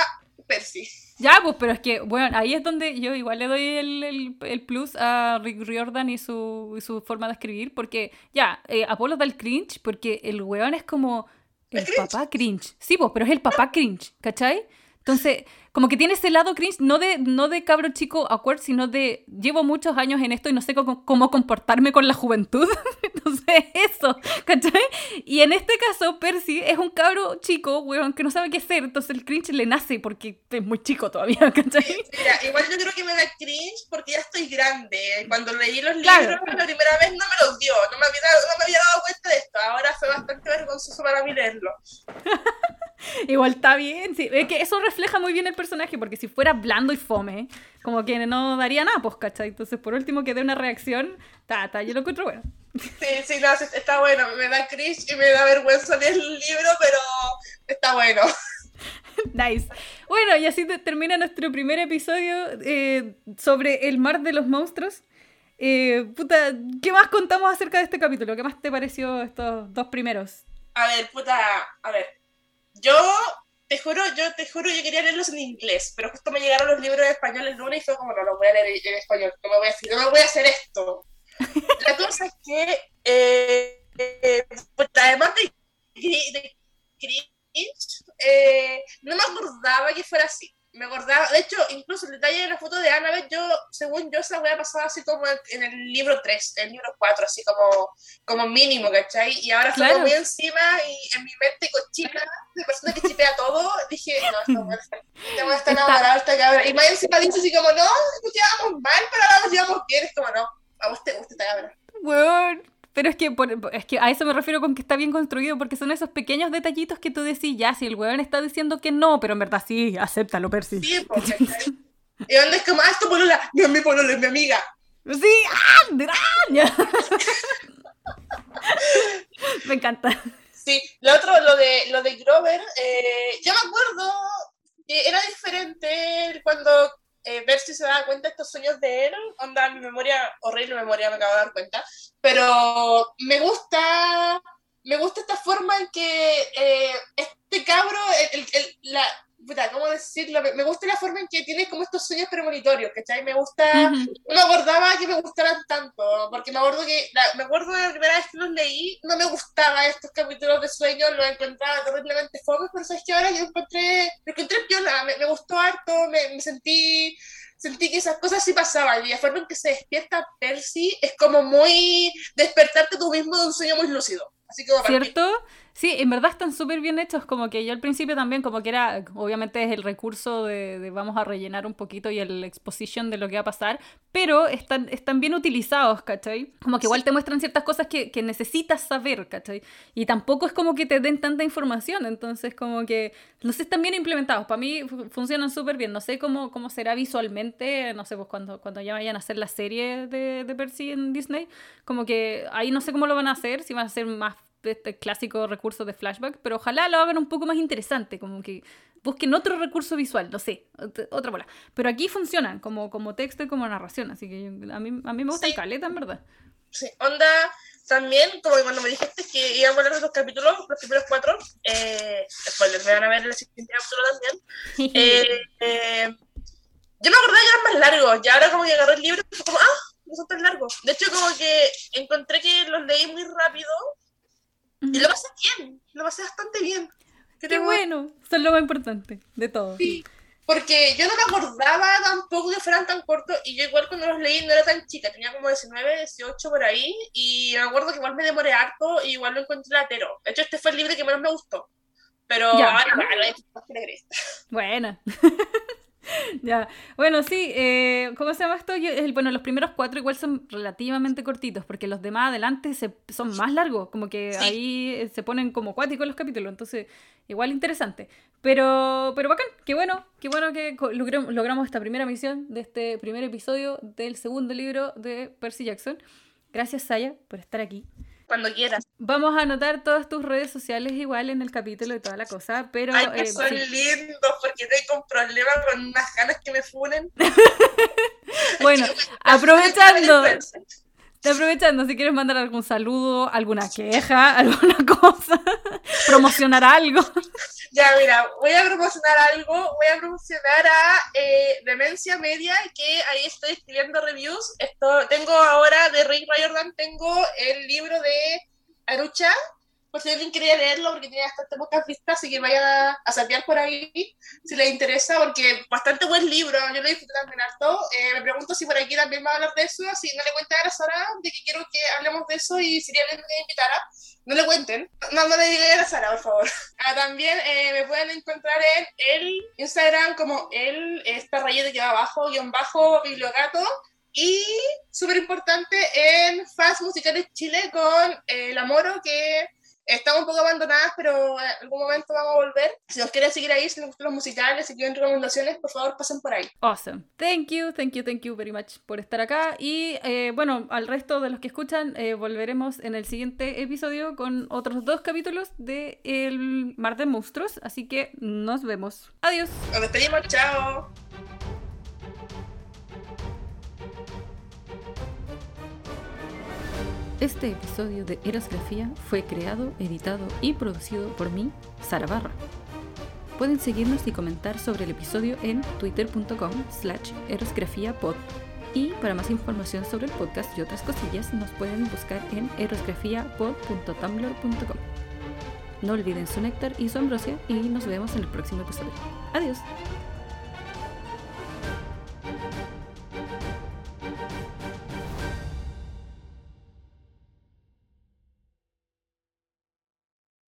Speaker 2: Percy.
Speaker 1: Ya, pues, pero es que, bueno, ahí es donde yo igual le doy el, el- el plus a Rick Riordan y su, y su forma de escribir, porque ya, eh, Apolo da el cringe, porque el weón es como el papá cringe. Sí, pues, pero es el papá cringe, ¿cachai? Entonces, como que tiene ese lado cringe, no de, no de cabro chico awkward, sino de llevo muchos años en esto y no sé cómo, cómo comportarme con la juventud. *laughs* *laughs* Entonces, eso, ¿cachai? Y en este caso, Percy es un cabro chico, weón, que no sabe qué hacer, entonces el cringe le nace porque es muy chico todavía, *laughs* ¿cachai?
Speaker 2: Mira, igual yo creo que me da cringe porque ya estoy grande. Cuando leí los
Speaker 1: Claro.
Speaker 2: libros la primera vez no me los dio, no me había, dado- no me había dado cuenta de esto. Ahora fue bastante vergonzoso para mí leerlo. *laughs* *laughs*
Speaker 1: Igual está bien, sí. Es que eso refleja muy bien el personaje, porque si fuera blando y fome, como que no daría nada, pues, ¿cachai? Entonces, por último, que dé una reacción, ta, ta, yo lo encuentro bueno.
Speaker 2: Sí, sí, no, está bueno. Me da cringe y me da vergüenza leer el libro, pero está bueno. *laughs*
Speaker 1: Nice. Bueno, y así te- termina nuestro primer episodio eh, sobre el mar de los monstruos. Eh, puta, ¿qué más contamos acerca de este capítulo? ¿Qué más te pareció estos dos primeros?
Speaker 2: A ver, puta, a ver. Yo te juro, yo te juro, yo quería leerlos en inglés, pero justo me llegaron los libros en español el lunes y fue como, no, los voy a leer en español, no me voy a decir, no me voy a hacer esto. La cosa es que, eh, puta, además de, de eh, no me acordaba que fuera así. Me acordaba, de hecho, incluso el detalle de la foto de Annabeth, yo, según yo, esa wea pasaba así como en el libro 3, el libro 4, así como como mínimo, ¿cachai? Y ahora
Speaker 1: Claro.
Speaker 2: muy encima y en mi mente cochina, de persona que chipea todo, dije, no, esta está Está- enamorada, esta cabra. Y más encima dice así como, no, nos llevamos mal, pero ahora nos llevamos bien, es como, no, a vos te gusta esta cabra.
Speaker 1: Weón. Pero es que, por- es que a eso me refiero con que está bien construido, porque son esos pequeños detallitos que tú decís, ya, si el weón está diciendo que no, pero en verdad sí, acéptalo, Percy.
Speaker 2: Sí, ¿cachai? Y donde es como, ah, esto polola, no es mi polola, es mi amiga.
Speaker 1: Sí, ¡ah! *laughs* Me encanta.
Speaker 2: Sí, lo otro, lo de, lo de Grover, eh, yo me acuerdo que era diferente cuando eh, Percy se daba cuenta de estos sueños de él, onda, mi memoria, horrible memoria, me acabo de dar cuenta, pero me gusta me gusta esta forma en que eh, este cabro, el, el, la, ¿cómo decirlo? Me, gusta la forma en que tiene como estos sueños premonitorios, ¿cachai? Me gusta, no me acordaba que me gustaran tanto, porque me acuerdo que, me acuerdo de la primera vez que los leí, no me gustaba estos capítulos de sueños, los encontraba terriblemente fomes, pero sabes que ahora yo encontré, me encontré piola, me, me gustó harto, me, me sentí sentí que esas cosas sí pasaban y la forma en que se despierta Percy es como muy despertarte tú mismo de un sueño muy lúcido. Así que
Speaker 1: ¿Cierto? Sí, en verdad están súper bien hechos, como que yo al principio también, como que era, obviamente es el recurso de, vamos a rellenar un poquito y el exposition de lo que va a pasar, pero están, están bien utilizados, ¿cachai? Como que igual te muestran ciertas cosas que, que, necesitas saber, ¿cachai? Y tampoco es como que te den tanta información, entonces como que, no sé, están bien implementados, para mí funcionan súper bien, no sé cómo, cómo será visualmente, no sé, pues cuando, cuando ya vayan a hacer la serie de, de Percy en Disney, como que ahí no sé cómo lo van a hacer, si van a ser más este clásico recurso de flashback, pero ojalá lo hagan un poco más interesante, como que busquen otro recurso visual, no sé, otra bola. Pero aquí funcionan como, como texto y como narración, así que a mí, a mí me gusta el caleta, en verdad.
Speaker 2: Sí, onda, también, como cuando me dijiste que íbamos a de los capítulos, los primeros cuatro, eh, spoiler, me van a ver el siguiente capítulo también. *laughs* Eh, eh, yo me acordaba que eran más largos, y ahora como que agarré el libro y fue como, ah, no son tan largos. De hecho, como que encontré que los leí muy rápido y lo pasé bien, lo pasé bastante bien.
Speaker 1: Qué bueno, eso es lo más importante de todo.
Speaker 2: Sí, porque yo no me acordaba tampoco que fueran tan cortos y yo igual cuando los leí no era tan chica, tenía como 19, 18 por ahí y me acuerdo que igual me demoré harto y igual lo encontré latero. De hecho, este fue el libro que menos me gustó. Pero ya. ahora,
Speaker 1: Bueno. *laughs* *laughs* ya, bueno, sí, eh, ¿cómo se llama esto? bueno, los primeros cuatro igual son relativamente cortitos, porque los demás adelante se, son más largos, como que ahí eh, se ponen como cuáticos los capítulos, entonces igual interesante. Pero, pero bacán, qué bueno, qué bueno que logramos esta primera misión de este primer episodio del segundo libro de Percy Jackson. Gracias, Saya, por estar aquí
Speaker 2: cuando quieras.
Speaker 1: Vamos a anotar todas tus redes sociales igual en el capítulo y toda la cosa, pero...
Speaker 2: Ay, que eh, son lindos, porque tengo problemas con unas ganas que me funen. *laughs*
Speaker 1: bueno, aprovechando... Aprovechando, si quieres mandar algún saludo, alguna queja, *laughs* alguna cosa, promocionar algo.
Speaker 2: Ya, mira, voy a promocionar algo, voy a promocionar a eh, Demencia Media, que ahí estoy escribiendo reviews. Esto, tengo ahora de Rick Riordan, tengo el libro de Arucha, por si alguien quería leerlo, porque tiene bastante pocas vistas, así que vaya a sapear por ahí si les interesa, porque bastante buen libro, yo lo disfruté también harto. Eh, me pregunto si por aquí también va a hablar de eso, si no le cuenta a Sara de que quiero que hablemos de eso y sería bien que invitara. No le cuenten, no, no le digan a Sara, por favor. *laughs* Ah, también eh, me pueden encontrar en el Instagram como el, esta rayita que va abajo, guion bajo, bibliogato. Y súper importante en Fast Musicales Chile con eh, La Moro, que Estamos un poco abandonadas, pero en algún momento vamos a volver. Si nos quieren seguir ahí, si les gustan los musicales, si quieren recomendaciones, por favor pasen por ahí.
Speaker 1: Awesome. Thank you, thank you, thank you very much por estar acá. Y eh, bueno, al resto de los que escuchan, eh, volveremos en el siguiente episodio con otros dos capítulos de El Mar de Monstruos. Así que nos vemos. Adiós.
Speaker 2: Nos despedimos, chao.
Speaker 1: Este episodio de Erosgrafía fue creado, editado y producido por mí, Sara Barra. Pueden seguirnos y comentar sobre el episodio en twitter.com slash erosgrafiapod y para más información sobre el podcast y otras cosillas nos pueden buscar en erosgrafiapod.tumblr.com. No olviden su néctar y su ambrosia y nos vemos en el próximo episodio. Adiós.